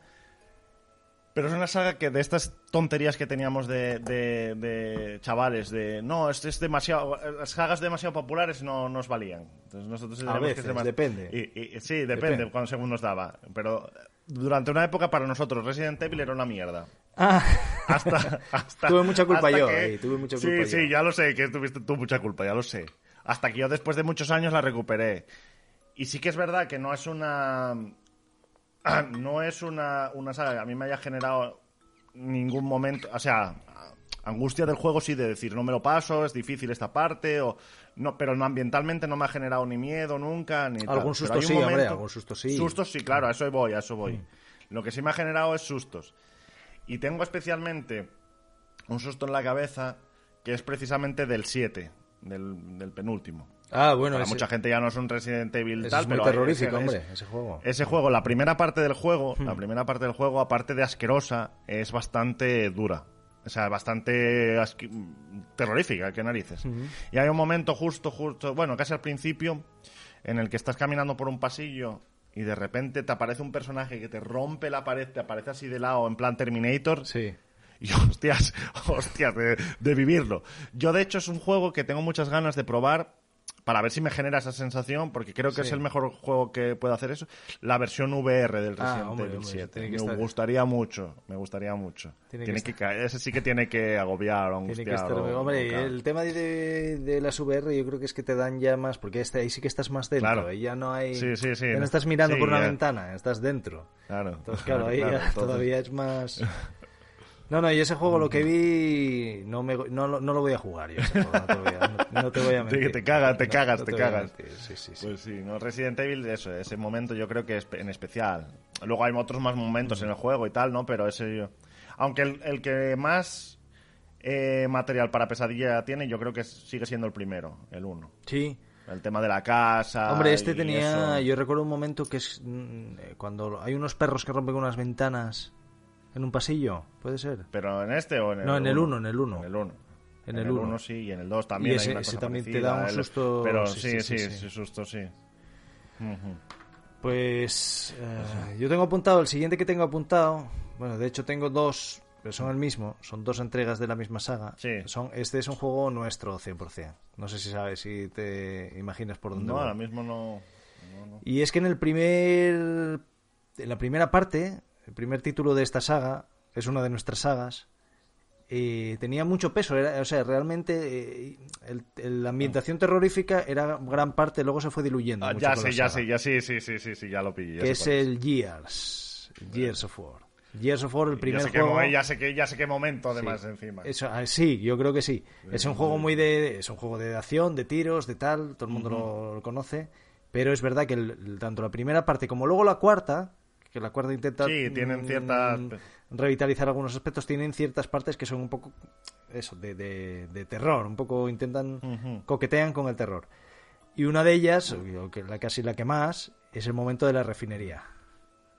Pero es una saga que de estas tonterías que teníamos de, de, de chavales, de no, es, es demasiado. Las sagas demasiado populares no nos valían. Entonces nosotros A que veces, ser más- depende. Y, y- sí, depende, Depende. cuando según nos daba. Pero durante una época para nosotros Resident Evil era una mierda. Ah, Hasta, hasta- Tuve mucha culpa hasta yo que- ahí, tuve mucha sí, culpa sí, yo. ya lo sé, que tuviste tú mucha culpa, ya lo sé. Hasta que yo después de muchos años la recuperé. Y sí que es verdad que no es una... No es una, una saga que a mí me haya generado ningún momento... O sea, angustia del juego sí de decir, no me lo paso, es difícil esta parte, o... No, pero no, ambientalmente no me ha generado ni miedo nunca, ni. Algún susto hay un sí, hombre, momento- algún susto sí. Mm. Sustos sí, claro, a eso voy, a eso voy. Lo que sí me ha generado es sustos. Y tengo especialmente un susto en la cabeza que es precisamente del 7, del, del penúltimo. ah bueno, Para ese, mucha gente ya no es un Resident Evil ese tal, es muy pero terrorífico, ese- hombre, es- ese juego. ese juego, la primera parte del juego, la Hmm. primera parte del juego, aparte de asquerosa, es bastante dura. O sea, bastante terrorífica, qué narices. Y hay un momento justo, justo, bueno, casi al principio, en el que estás caminando por un pasillo y de repente te aparece un personaje que te rompe la pared, te aparece así de lado, en plan Terminator. Sí. Y hostias, hostias, de, de vivirlo. Yo, de hecho, es un juego que tengo muchas ganas de probar para ver si me genera esa sensación, porque creo que Sí. es el mejor juego que puede hacer eso. La versión VR del Ah, Resident hombre, Evil hombre, 7. tiene que me estar- gustaría mucho, me gustaría mucho. Tiene Tiene, que que, caer, ese sí que tiene que agobiar o Tiene angustiar. que estar... o- Hombre, el tema de, de, las VR yo creo que es que te dan ya más, porque este, ahí sí que estás más dentro, Claro. ahí ya no hay... Sí, sí, sí. Ya no estás mirando por una ya. ventana, estás dentro. Claro. Entonces, claro, ahí Claro, ya todavía es más... No, no, y ese juego lo que vi no, me, no, lo- no lo voy a jugar yo. ese juego, no, te voy a, no- te voy a Te- mentir. te cagas, te cagas, te cagas. mentir, Sí, sí, sí. Pues sí, no Resident Evil, eso, ese momento yo creo que es en especial. Luego hay otros más momentos en el juego y tal, ¿no? Pero ese yo... Aunque el, el que más eh, material para pesadilla tiene, yo creo que sigue siendo el primero, el uno. Sí. El tema de la casa. Hombre, este tenía. eso. Yo recuerdo un momento que es. mm, eh, Cuando hay unos perros que rompen unas ventanas en un pasillo, ¿puede ser? ¿Pero en este o en el No, en el uno? uno, en el uno. En el 1. En el uno. uno sí, y en el 2 también Y ese- hay una ese cosa también te da un el- susto, Pero sí, sí, sí, sí, sí, sí, sí. susto, sí. Pues. eh, yo tengo apuntado. El siguiente que tengo apuntado. Bueno, de hecho tengo dos. Pero son el mismo. Son dos entregas de la misma saga. Sí. Son, este es un juego nuestro 100%. No sé si sabes, si te imaginas por dónde No, ahora mismo no... no, no. Y es que en el primer. En la primera parte, el primer título de esta saga, es una de nuestras sagas, eh, tenía mucho peso. Era, o sea, realmente eh, el- el- la ambientación terrorífica era gran parte, luego se fue diluyendo. Ah, mucho ya sé, ya sé, ya sí, sí, sí, sí, sí, ya lo pillé. Que es el Gears. Gears of War. Gears of War, el primer ya sé, qué juego. ya sé que ya sé qué momento además Sí. encima. Eso, ah, sí, yo creo que sí. Es un juego muy de. Es un juego de acción, de tiros, de tal. Todo el mundo lo, lo conoce. Pero es verdad que el- tanto la primera parte como luego la cuarta, que la cuarta intenta. Sí, tienen mm, ciertas- Revitalizar algunos aspectos, tienen ciertas partes que son un poco. Eso, de, de- de terror. Un poco intentan. Ujú. coquetean con el terror. Y una de ellas, la casi la que más, es el momento de la refinería.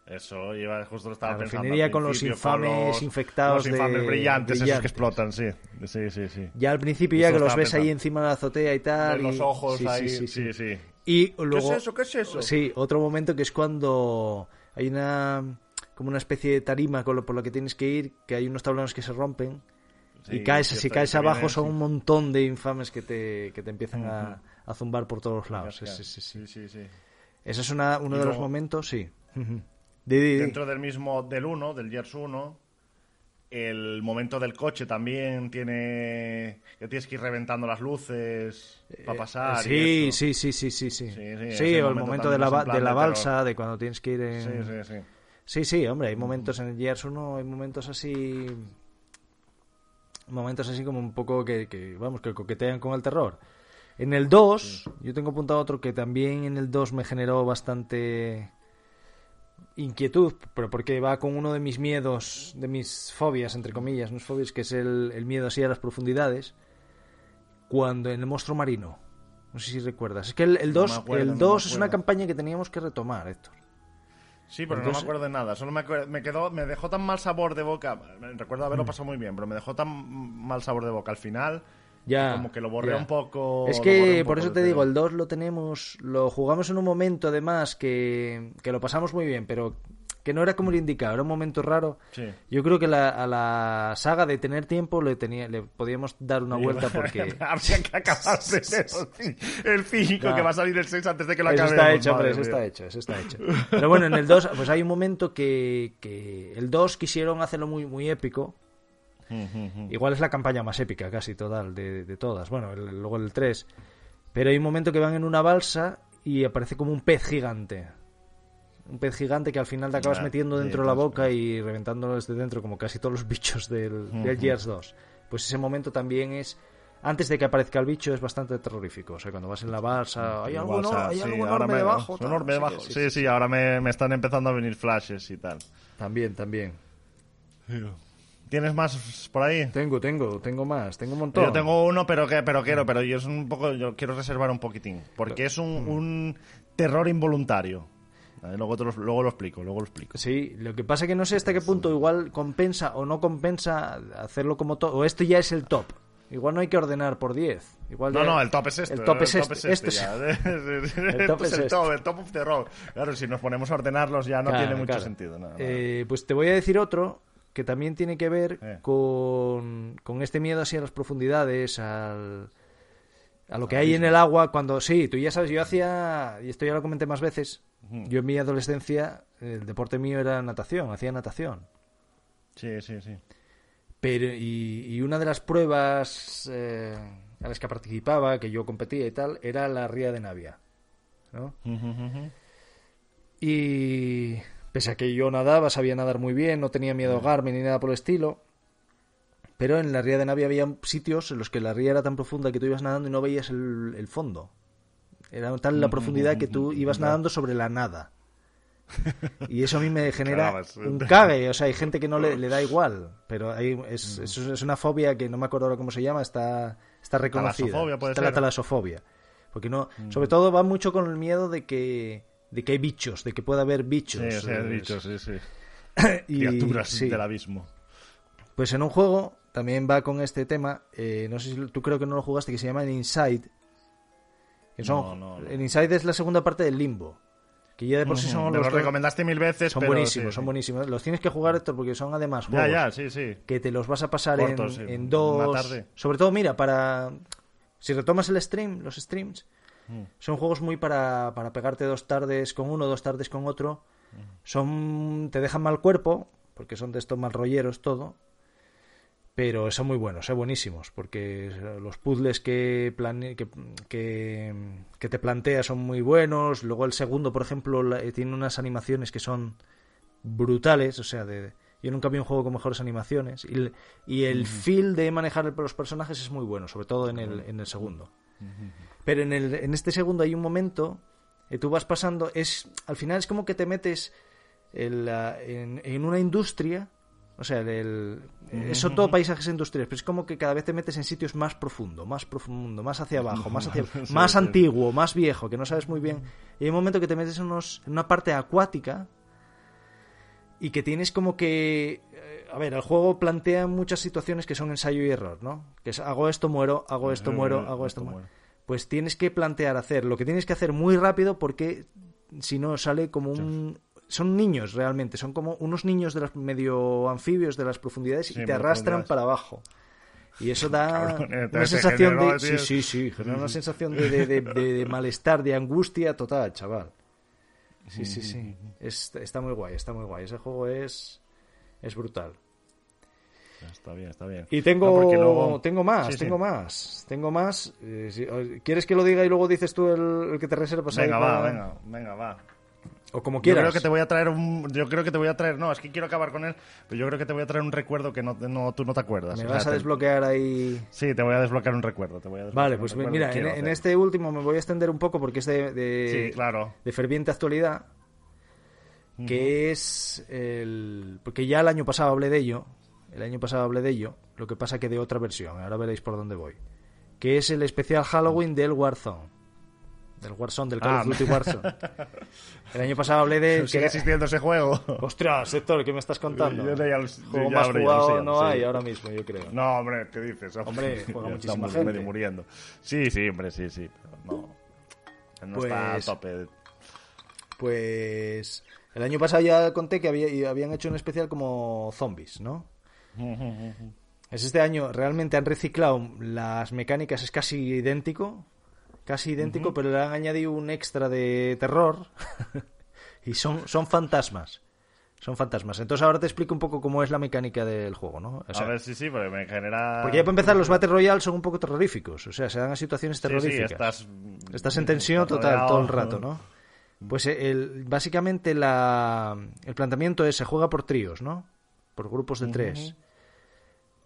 Eso, iba, justo lo estaba La pensando. refinería con los infames los- infectados Los infames de- brillantes, esos que explotan, sí. Sí, sí, sí. Ya al principio, ya que los ves ahí encima de la azotea y tal. Ver los y- ojos sí, sí, ahí, sí, sí, sí. sí. Y luego. es eso? ¿Qué es eso? Sí, otro momento que es cuando hay una. como una especie de tarima con lo- por la que tienes que ir, que hay unos tablones que se rompen. Sí, y caes, si caes abajo son un montón de infames que te, que te empiezan a, a zumbar por todos lados. Sí, sí, sí. Ese es una, uno Y de los momentos, sí. Dentro del mismo, del 1, del Gears 1, el momento del coche también tiene... que tienes que ir reventando las luces para pasar. y Sí, sí, sí, sí, sí, sí. Sí, o el momento de la, de la balsa, de cuando tienes que ir en... Sí, sí, sí. Sí, sí, hombre, hay momentos en el Gears 1, hay momentos así. Momentos así como un poco que, que, vamos, que coquetean con el terror. En el 2, yo tengo apuntado otro que también en el 2 me generó bastante inquietud, pero porque va con uno de mis miedos, de mis fobias, entre comillas, no es fobias, que es el, el miedo así a las profundidades, cuando en el monstruo marino, No sé si recuerdas. Es que el, el No me 2, acuerdo, el no me 2 es una acuerdo. campaña que teníamos que retomar, Héctor. Sí, pero Entonces- no me acuerdo de nada. Solo me, acuer- me quedó, me dejó tan mal sabor de boca. Recuerdo haberlo Mm. pasado muy bien, pero me dejó tan mal sabor de boca al final. Ya. Como que lo borré ya. un poco. Es que por eso te digo, el 2 lo tenemos, lo jugamos en un momento además que, que lo pasamos muy bien, pero que no era como el indicado, era un momento raro. Sí. Yo creo que la- a la saga de tener tiempo le, tenía, le podíamos dar una vuelta porque... Habría que acabar primero el 5, No. que va a salir el 6 antes de que lo Eso acabemos. está hecho, hombre, eso está hecho, eso está hecho. Pero bueno, en el 2, pues hay un momento que, que el 2 quisieron hacerlo muy, muy épico. Igual es la campaña más épica casi total de, de todas. Bueno, el- luego el 3. Pero hay un momento que van en una balsa y aparece como un pez gigante. Un pez gigante que al final te acabas Ah, metiendo sí, dentro de la pues, boca y reventándolo desde dentro, como casi todos los bichos del, del Gears 2. Pues ese momento también es. Antes de que aparezca el bicho es bastante terrorífico. O sea, cuando vas en la balsa, hay algo, no, hay sí, algo enorme me- debajo. tal, enorme debajo. qué, Sí, sí, ahora me, me están empezando a venir flashes y tal. También, también. ¿Tienes más por ahí? Tengo, tengo, tengo más, tengo un montón. Yo tengo uno, pero que, pero quiero, pero yo es un poco, yo quiero reservar un poquitín, porque es un, Mm. un terror involuntario. Vale, Luego, te lo, luego lo explico, luego lo explico. Sí, lo que pasa es que no sé hasta qué punto igual compensa o no compensa hacerlo como top. O esto ya es el top. Igual no hay que ordenar por 10. Igual No, no, el top es este. El top es este. El top es el top, el top of the rock. Claro, si nos ponemos a ordenarlos ya no Claro, tiene mucho claro. sentido. Eh, pues te voy a decir otro que también tiene que ver Eh. con, con este miedo así a las profundidades, al, a lo que hay en el agua. Cuando, sí, tú ya sabes, yo hacía, y esto ya lo comenté más veces, yo en mi adolescencia, el deporte mío era natación, hacía natación. Sí, sí, sí. Pero, y, y una de las pruebas eh, a las que participaba, que yo competía y tal, era la ría de Navia. ¿no? Y pese a que yo nadaba, sabía nadar muy bien, no tenía miedo a ahogarme ni nada por el estilo. Pero en la ría de Navia había sitios en los que la ría era tan profunda que tú ibas nadando y no veías el, el fondo. Era tal la profundidad que tú ibas nadando sobre la nada. Y eso a mí me genera un cague. O sea, hay gente que no le, le da igual. Pero hay, es, es una fobia que no me acuerdo ahora cómo se llama, está, está reconocida. Talasofobia, puede está la talasofobia. Porque no, sobre todo va mucho con el miedo de que, de que hay bichos, de que pueda haber bichos. Sí, eh, dicho, sí, sí. y- Criaturas sí. del abismo. Pues en un juego también va con este tema. eh, no sé si tú creo que no lo jugaste, que se llama el Inside. Que son, No, no, no. El Inside es la segunda parte del Limbo. Que ya de por sí son Me los los recomendaste mil veces, Son pero buenísimos, sí, son buenísimos. Los tienes que jugar, Héctor, porque son además Ya, juegos ya, sí, sí. que te los vas a pasar Cortos, en, en una dos. tarde. Sobre todo, mira, para. Si retomas el stream, los streams, Mm. son juegos muy para, para pegarte dos tardes con uno, dos tardes con otro. Mm. Son. Te dejan mal cuerpo, porque son de estos mal rolleros todo. Pero son muy buenos, son buenísimos, porque los puzzles que, plane- que, que, que te plantea son muy buenos. Luego el segundo, por ejemplo, la- eh, tiene unas animaciones que son brutales, o sea, de, yo nunca vi un juego con mejores animaciones. Y el, y el feel de manejar los personajes es muy bueno, sobre todo en el, en el segundo. Pero en, el, en este segundo hay un momento que tú vas pasando, es al final es como que te metes en, la- en, en una industria, o sea, el, el- son todo paisajes industriales, pero es como que cada vez te metes en sitios más profundo, más profundo, más hacia abajo, más hacia más antiguo, más viejo, que no sabes muy bien. Y hay un momento que te metes en, unos, en una parte acuática y que tienes como que eh, a ver el juego plantea muchas situaciones que son ensayo y error no que es hago esto muero hago esto muero hago esto muero pues tienes que plantear hacer lo que tienes que hacer muy rápido porque si no sale como un son niños realmente son como unos niños de los medio anfibios de las profundidades Sí, y te arrastran para abajo y eso da Cabrón, una sensación de sí sí sí genera una sensación de, de- de- de- de malestar de angustia total chaval Sí, sí, sí. Es- está muy guay, está muy guay. Ese juego es, es brutal. Está bien, está bien. Y tengo, No, porque luego- tengo más, Sí, sí. tengo más, tengo más. Eh, si- o- ¿Quieres que lo diga y luego dices tú el, el que te reservas Venga, va, para- venga, venga, va. O como Yo quieras. creo que te voy a traer un. Yo creo que te voy a traer. No, es que quiero acabar con él. Pero yo creo que te voy a traer un recuerdo que no, no- tú no te acuerdas. Me O vas sea, a te- desbloquear ahí. Sí, te voy a desbloquear un recuerdo. Te voy a desbloquear Vale, pues mira, en, hacer. este último me voy a extender un poco porque es de, de, Sí, claro. de ferviente actualidad. Que es el. Porque ya el año pasado hablé de ello. El año pasado hablé de ello. Lo que pasa que de otra versión. Ahora veréis por dónde voy. Que es el especial Halloween del Warzone. del Warzone, del Call Ah, of Duty Warzone. El año pasado hablé de... ¿Sigue existiendo ese juego? Ostras, Héctor, ¿qué me estás contando? Yo ya Juego ya más ya jugado sé, no sí. hay ahora mismo, yo creo. No, hombre, ¿qué dices? Hombre, juega muchísima estamos gente. medio muriendo. Sí, sí, hombre, sí, sí. pero no. No está a Pues- tope. Pues el año pasado ya conté que había, habían hecho un especial como zombies, ¿no? Es este año, realmente han reciclado las mecánicas, es casi idéntico, casi idéntico, pero le han añadido un extra de terror y son, son fantasmas. Son fantasmas. Entonces ahora te explico un poco cómo es la mecánica del juego, ¿no? O sea, a ver, sí, sí, porque me genera... porque ya para empezar los Battle Royale son un poco terroríficos, o sea, se dan a situaciones Sí, sí, terroríficas. estás... Estás en tensión total todo el rato, ¿no? Pues eh, el, básicamente la, el planteamiento es se juega por tríos, ¿no? Por grupos de tres.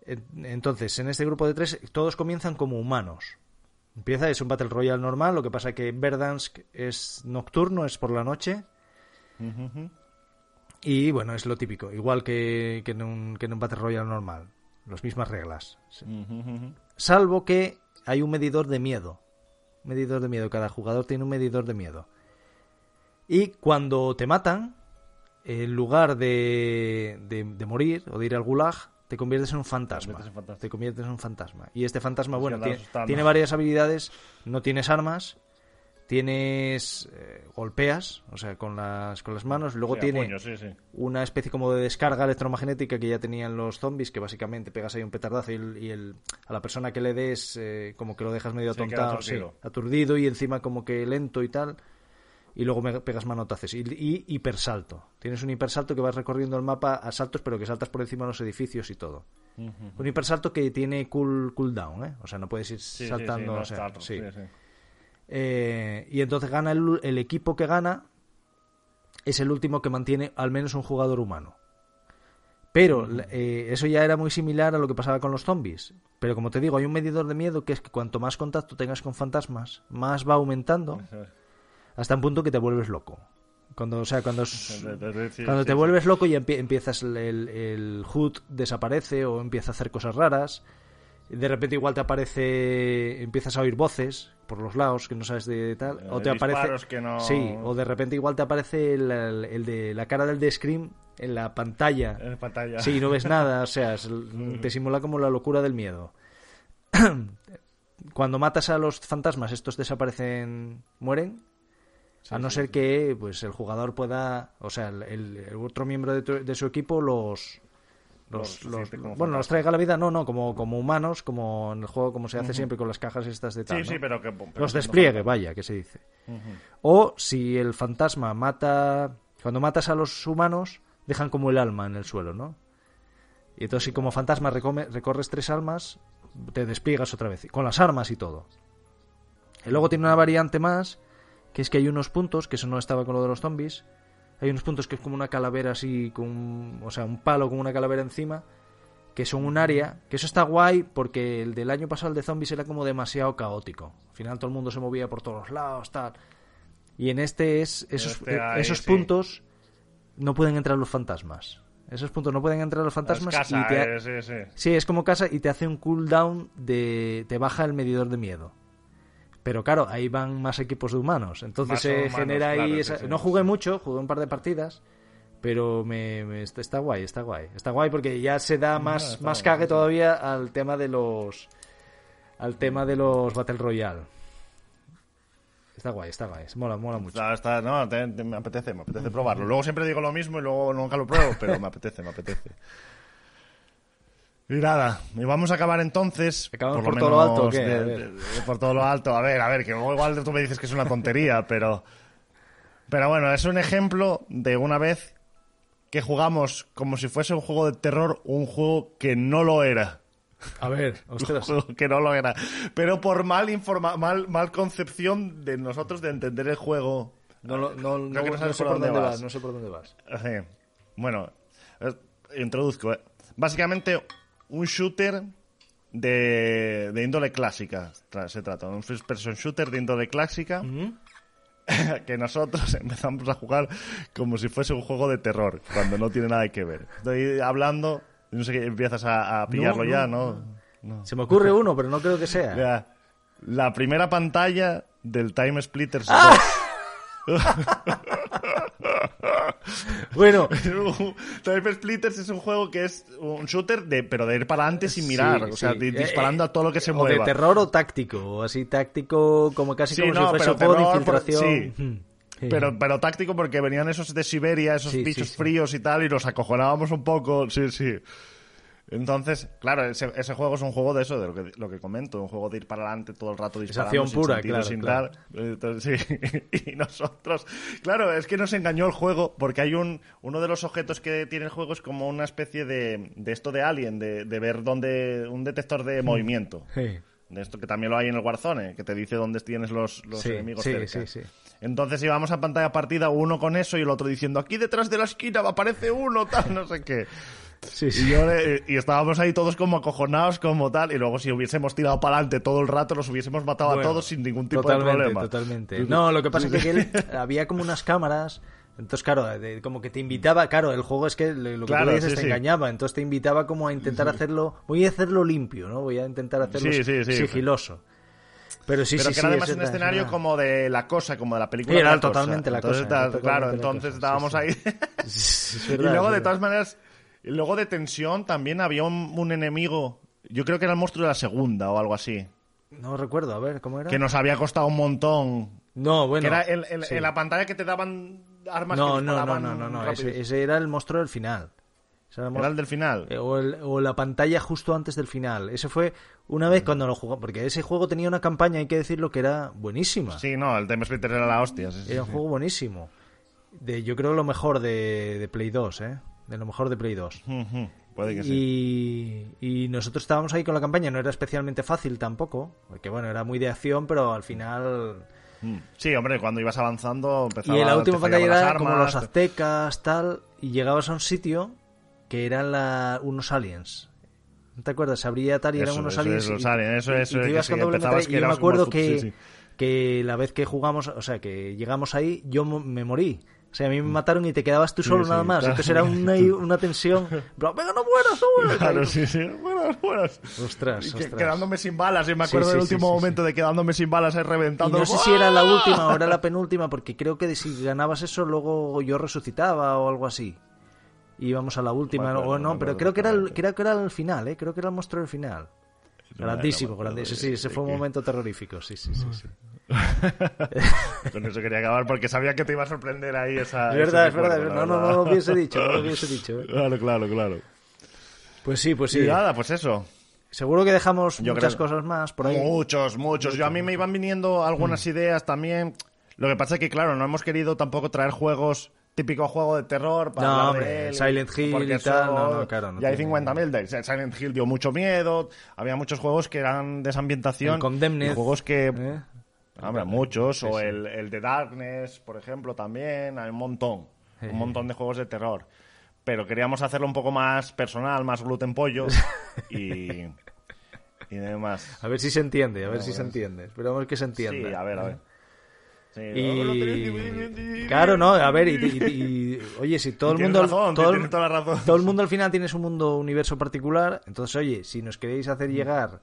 Entonces, en este grupo de tres, todos comienzan como humanos. Empieza, es un Battle Royale normal, lo que pasa que Verdansk es nocturno, es por la noche. Y bueno, es lo típico, igual que, que en, un, que en un Battle Royale normal. Las mismas reglas. Salvo que hay un medidor de miedo. Medidor de miedo. Cada jugador tiene un medidor de miedo. Y cuando te matan, en lugar de, de, de morir o de ir al gulag, te conviertes en un fantasma. Te conviertes en un fantasma. Y este fantasma, bueno, tiene, varias habilidades. No tienes armas. Tienes. eh, golpeas, o sea, con las, con las manos. Luego Sí, tiene puño, sí, sí. una especie como de descarga electromagnética que ya tenían los zombies, que básicamente pegas ahí un petardazo y, el- y el- a la persona que le des eh, como que lo dejas medio atontado, aturdido y encima como que lento y tal. Y luego me pegas manotazos. Y, y hipersalto. Tienes un hipersalto que vas recorriendo el mapa a saltos, pero que saltas por encima de los edificios y todo. Un hipersalto que tiene cool, cooldown, ¿eh? O sea, no puedes ir Sí, sí, sí, saltando. o sea. Eh, y entonces gana el, el equipo que gana es el último que mantiene al menos un jugador humano. Pero eh, eso ya era muy similar a lo que pasaba con los zombies. Pero como te digo, hay un medidor de miedo que es que cuanto más contacto tengas con fantasmas, más va aumentando hasta un punto que te vuelves loco. Cuando, o sea, cuando, es- Sí, cuando sí, te sí. vuelves loco y empie- empiezas el, el, el HUD desaparece o empieza a hacer cosas raras. De repente igual te aparece, empiezas a oír voces por los lados que no sabes de tal, Eh, o te aparece, disparos que no- sí, o de repente igual te aparece el, de la cara del de Scream en la pantalla. En pantalla. Sí, no ves nada, o sea, te simula como la locura del miedo. Cuando matas a los fantasmas, estos desaparecen, mueren, a no ser que pues el jugador pueda, o sea, el, otro miembro de, tu- de su equipo los los, bueno, los traiga a la vida, no, no, como, como humanos, como en el juego, como se hace siempre con las cajas estas de tal. Sí, pero que... pero los no despliegue, vaya, que se dice. O si el fantasma mata, cuando matas a los humanos, dejan como el alma en el suelo, ¿no? Y entonces si como fantasma recome- recorres tres almas, te despliegas otra vez, con las armas y todo. Y luego tiene una variante más, que es que hay unos puntos, que eso no estaba con lo de los zombies, hay unos puntos que es como una calavera así, con, un- o sea, un palo con una calavera encima, que son un área, que eso está guay porque el del año pasado, el de zombies, era como demasiado caótico. Al final todo el mundo se movía por todos los lados, tal. Y en este es, esos, Este esos sí. puntos no pueden entrar los fantasmas. Esos puntos no pueden entrar los fantasmas Es casa, y te, eh, sí, sí. Sí, es como casa y te hace un cooldown de. te baja el medidor de miedo. Pero claro, ahí van más equipos de humanos. Entonces Más se humanos, genera ahí. claro, esa- sí, no sí. jugué mucho, jugué un par de partidas. Pero me, me- está, está guay, está guay. Está guay porque ya se da más, más cague todavía al tema de los. al tema de los Battle Royale. Está guay, está guay. Mola, mola mucho. Está, está- no, te- te- me apetece, me apetece probarlo. Luego siempre digo lo mismo y luego nunca lo pruebo, pero me apetece, me apetece. Y nada, y vamos a acabar entonces. ¿Acabamos por, por todo lo alto o menos qué? de- A ver. de- de- por todo lo alto. A ver, a ver, que igual tú me dices que es una tontería, pero. Pero bueno, es un ejemplo de una vez que jugamos como si fuese un juego de terror, un juego que no lo era. A ver, Un ostras. juego que no lo era. Pero por mal, informa mal, mal concepción de nosotros de entender el juego. No, lo- no, no, no sé por por dónde dónde vas. vas, no sé por dónde vas. Sí. Bueno, eh, introduzco. eh. Básicamente, un shooter de, de índole clásica. Se trata de un first person shooter de índole clásica. que nosotros empezamos a jugar como si fuese un juego de terror, cuando no tiene nada que ver. Estoy hablando, no sé qué, empiezas a, a pillarlo no, ya, ¿no? No. Se me ocurre uno, pero no creo que sea. La primera pantalla del Time Splitters ¡Ah! Bueno, 2. Time Splitters es un juego que es un shooter, de, pero de ir para adelante sin mirar. Sí, o sea, sí. Eh, disparando a todo lo que se o mueva. de terror o táctico, o así táctico, como casi Sí, como no, si fuese pero terror, infiltración. Mm. Sí. Pero, pero táctico porque venían esos de Siberia, esos bichos fríos y tal, y nos acojonábamos un poco. Sí, sí. Entonces, claro, ese, ese juego es un juego de eso, de lo que, lo que comento, un juego de ir para adelante todo el rato disparando acción sin pura, sentido, claro, sin claro. tal. Entonces, sí. Y nosotros, claro, es que nos engañó el juego porque hay un uno de los objetos que tiene el juego es como una especie de, de esto de Alien, de, de ver dónde un detector de movimiento. Sí. De esto que también lo hay en el Warzone, que te dice dónde tienes los, los Sí, enemigos sí, cerca. sí, sí. Entonces íbamos a pantalla partida uno con eso y el otro diciendo aquí detrás de la esquina aparece uno, tal, no sé qué. Sí, Y, yo estábamos ahí todos como acojonados, como tal, y luego si hubiésemos tirado para adelante todo el rato, los hubiésemos matado Bueno, a todos sin ningún tipo de problema. Totalmente. No, lo que pasa es que aquel- había como unas cámaras. Entonces, claro, de- como que te invitaba, claro, el juego es que lo que Claro, tú dices sí, te sí. engañaba, entonces te invitaba como a intentar hacerlo, voy a hacerlo limpio, ¿no? Voy a intentar hacerlo Sí, sigiloso. Pero sí, Pero sí, que era además un escenario era- como de la cosa, como de la película. Era totalmente la cosa, claro, la entonces estábamos ahí. Y luego, de todas maneras, y luego de tensión también había un, un enemigo, yo creo que era el monstruo de la segunda o algo así, No recuerdo, a ver, ¿cómo era? que nos había costado un montón. No, bueno. que era el- el- sí. en la pantalla que te daban armas No, que no, no, no, no, no. Ese, ese era el monstruo del final. Ese era el Era el del final. Eh, O, el- o la pantalla justo antes del final. Ese fue una Mm. vez cuando lo jugó. Porque ese juego tenía una campaña, hay que decirlo, que era buenísima. Sí, no, el Time Splitter era la hostia. sí, sí, Era un juego buenísimo. De, yo creo lo mejor de, de Play 2, ¿eh? De lo mejor de Play 2. Ujú, Puede que sí. Y, y nosotros estábamos ahí con la campaña. No era especialmente fácil tampoco. Porque bueno, era muy de acción, pero al final. Mm. Sí, hombre, cuando ibas avanzando empezaba Y en la última pantalla era como los aztecas, tal, y llegabas a un sitio que eran la- unos aliens. ¿No te acuerdas? Se abría tal y eran unos eso aliens. los eso y- es, y te que sí, que Y yo me acuerdo que, sí, sí. que la vez que jugamos, o sea, que llegamos ahí, yo me morí. O sea, a mí me mataron y te quedabas tú solo sí, nada más. claro. Entonces era una, una tensión. Pero, venga, no mueras, no mueras. Claro, sí, sí. Buenas, buenas. Ostras, Y que- ostras. quedándome sin balas, y me Sí, acuerdo sí, del sí, último sí, momento de quedándome sin balas ahí Y reventando. no sé si era la última o era la penúltima, porque creo que si ganabas eso, luego yo resucitaba o algo así. Y íbamos a la última, No me acuerdo, o no, pero creo que, era el, creo que era el final, ¿eh? creo que era el monstruo del final. No, grandísimo, grandísimo. de- Sí, ese de fue un momento terrorífico, sí, sí, sí. sí. Con eso quería acabar porque sabía que te iba a sorprender ahí esa. Es verdad, es verdad. No, no, no lo hubiese dicho, no lo hubiese dicho. ¿eh? Claro, claro, claro. Pues sí, pues sí. Y nada, pues eso. Seguro que dejamos Yo muchas creo- cosas más por ahí. Muchos, muchos. Yo a mí me iban viniendo algunas ideas también. Lo que pasa es que, claro, no hemos querido tampoco traer juegos típico juego de terror para No, hombre, de él, Silent Hill y tal, no, no, claro, no hay tiene- 50.000 de Silent Hill dio mucho miedo había muchos juegos que eran de esa ambientación y juegos que ¿eh? Muchos, o el, el de Darkness, por ejemplo, también, hay un montón, un montón de juegos de terror. Pero queríamos hacerlo un poco más personal, más gluten pollo y, y demás. A ver si se entiende, a ver No, si se entiende. Esperamos que se entienda. Sí, a ver, a ver. Sí, Y claro, no, a ver, y, y- y- oye, si todo el mundo, razón, todo, el- toda la razón. todo el mundo al final tiene su mundo universo particular, entonces oye, si nos queréis hacer llegar,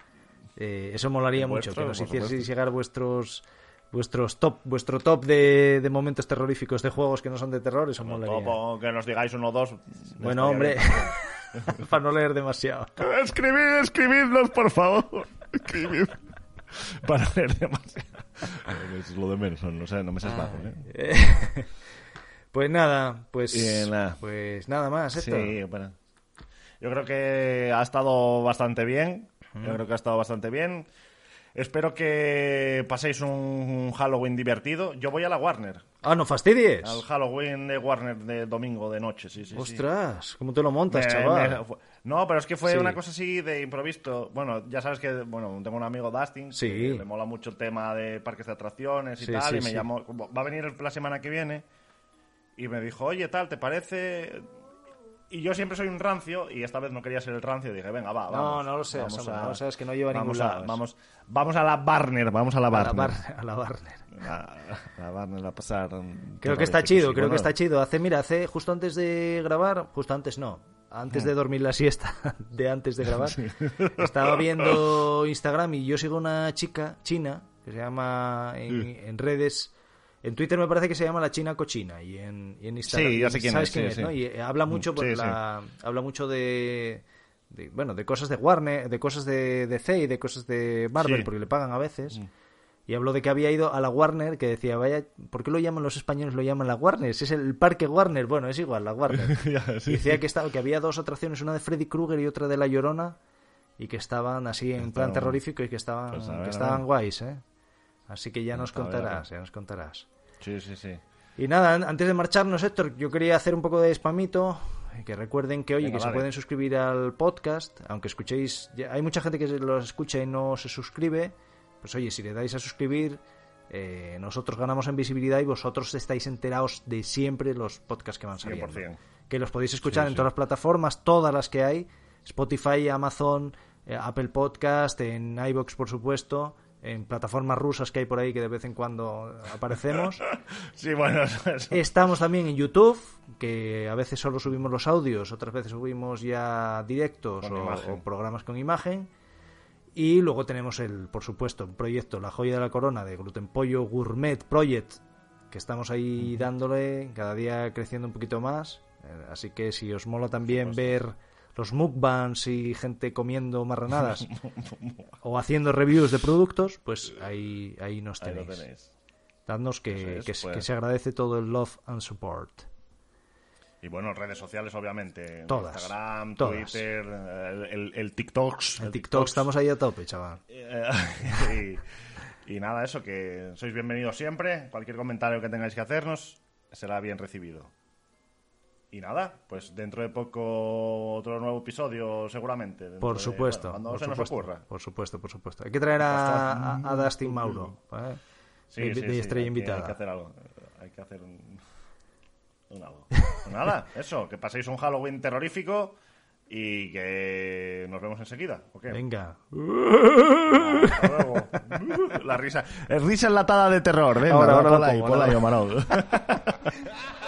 eh, eso molaría El mucho, vuestro, que nos hicieseis supuesto. llegar vuestros vuestros top, vuestro top de, de momentos terroríficos de juegos que no son de terror, eso molaría. Topo, que nos digáis uno o dos. Bueno, hombre, para no leer demasiado. Escribid, escribidnos, por favor. Escribid. Para leer demasiado. Es lo de menos, no sé, no me seas bajo, ¿eh? Pues nada, pues nada. pues nada más, esto. Sí, bueno. Yo creo que ha estado bastante bien. Yo creo que ha estado bastante bien. Espero que paséis un Halloween divertido. Yo voy a la Warner. Ah, no fastidies. Al Halloween de Warner de domingo de noche, sí, sí. sí. Ostras, ¿cómo te lo montas, Me- chaval? me- no, pero es que fue Sí. una cosa así de improviso. Bueno, ya sabes que bueno, tengo un amigo Dustin Sí. que le mola mucho el tema de parques de atracciones y Sí, tal sí, y me sí. llamó, va a venir la semana que viene y me dijo, "Oye, tal, ¿te parece?" Y yo siempre soy un rancio y esta vez no quería ser el rancio, dije, "Venga, va, No, vamos." no lo seas, vamos hombre, no lo seas, que no lleva vamos ningún a- lado. Vamos, vamos a la Barner, vamos a la a la, Barner. Bar- a la Warner. A, la Barner a pasar. Creo que está chido, creo que está chido. Hace, mira, hace justo antes de grabar, justo antes no, antes Hmm. de dormir la siesta, de antes de grabar, estaba viendo Instagram y yo sigo una chica china, que se llama en, en redes. En Twitter me parece que se llama La China Cochina y en, y en Instagram. Sí, ya sé quién ¿sabes es, quién sí, es, sí. no? Y eh, habla mucho, sí. la- habla mucho de, de, bueno, de cosas de Warner, de cosas de DC y de cosas de Marvel, porque le pagan a veces. Mm. Y habló de que había ido a la Warner, que decía, vaya, ¿por qué lo llaman los españoles? Lo llaman la Warner. Si es el parque Warner, bueno, es igual, la Warner. Ya, sí. Y decía que, estaba, que había dos atracciones, una de Freddy Krueger y otra de La Llorona, y que estaban así en plan terrorífico y que estaban, Pues ver, que estaban guays, ¿eh? Así que ya nos contarás, ya nos contarás. Sí, sí, sí. Y nada, an- antes de marcharnos, Héctor, yo quería hacer un poco de spamito. Que recuerden que, oye, Venga, que se pueden suscribir al podcast, aunque escuchéis. ya- Hay mucha gente que los escucha y no se suscribe. Pues oye, si le dais a suscribir, eh, nosotros ganamos en visibilidad y vosotros estáis enterados de siempre los podcasts que van saliendo. 100%. Que los podéis escuchar Sí, en sí. todas las plataformas, todas las que hay: Spotify, Amazon, eh, Apple Podcast, en iBox, por supuesto. En plataformas rusas que hay por ahí que de vez en cuando aparecemos. Sí, bueno, eso, eso. Estamos también en YouTube, que a veces solo subimos los audios, otras veces subimos ya directos o, o programas con imagen. Y luego tenemos el, por supuesto, el proyecto La Joya de la Corona de Gluten Pollo Gourmet Project, que estamos ahí dándole, cada día creciendo un poquito más. Eh, Así que si os mola también ver los mukbangs y gente comiendo marranadas o haciendo reviews de productos, pues ahí, ahí nos Ahí lo tenéis. tenéis. Dadnos que, es, que, se- pues. que se agradece todo el love and support. Y bueno, redes sociales, obviamente. Todas, Instagram, todas. Twitter, el, el, el TikToks. El TikTok TikToks. estamos ahí a tope, chaval. Eh, y, y nada, eso, que sois bienvenidos siempre. Cualquier comentario que tengáis que hacernos será bien recibido. Y nada, pues dentro de poco otro nuevo episodio, seguramente. Por de- supuesto. bueno, cuando por se supuesto, nos ocurra. Por supuesto, por supuesto. Hay que traer a, a, a Dustin Mauro. ¿vale? Sí, de, sí, de estrella invitada. Hay que hacer algo. Hay que hacer un, un algo. Pues nada, eso, que paséis un Halloween terrorífico y que nos vemos enseguida. Venga. Hasta luego. La risa. Es risa enlatada de terror. Venga, Ahora, ahora la ahí, pongo, ponla ahora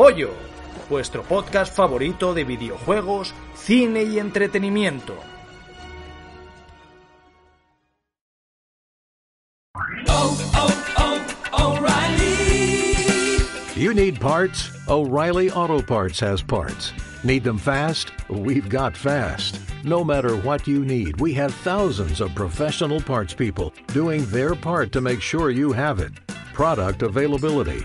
Pollo, vuestro podcast favorito de videojuegos, cine y entretenimiento. Oh, oh, oh, you need parts? O'Reilly Auto Parts has parts. Need them fast? We've got fast. No matter what you need, we have thousands of professional parts people doing their part to make sure you have it. Product availability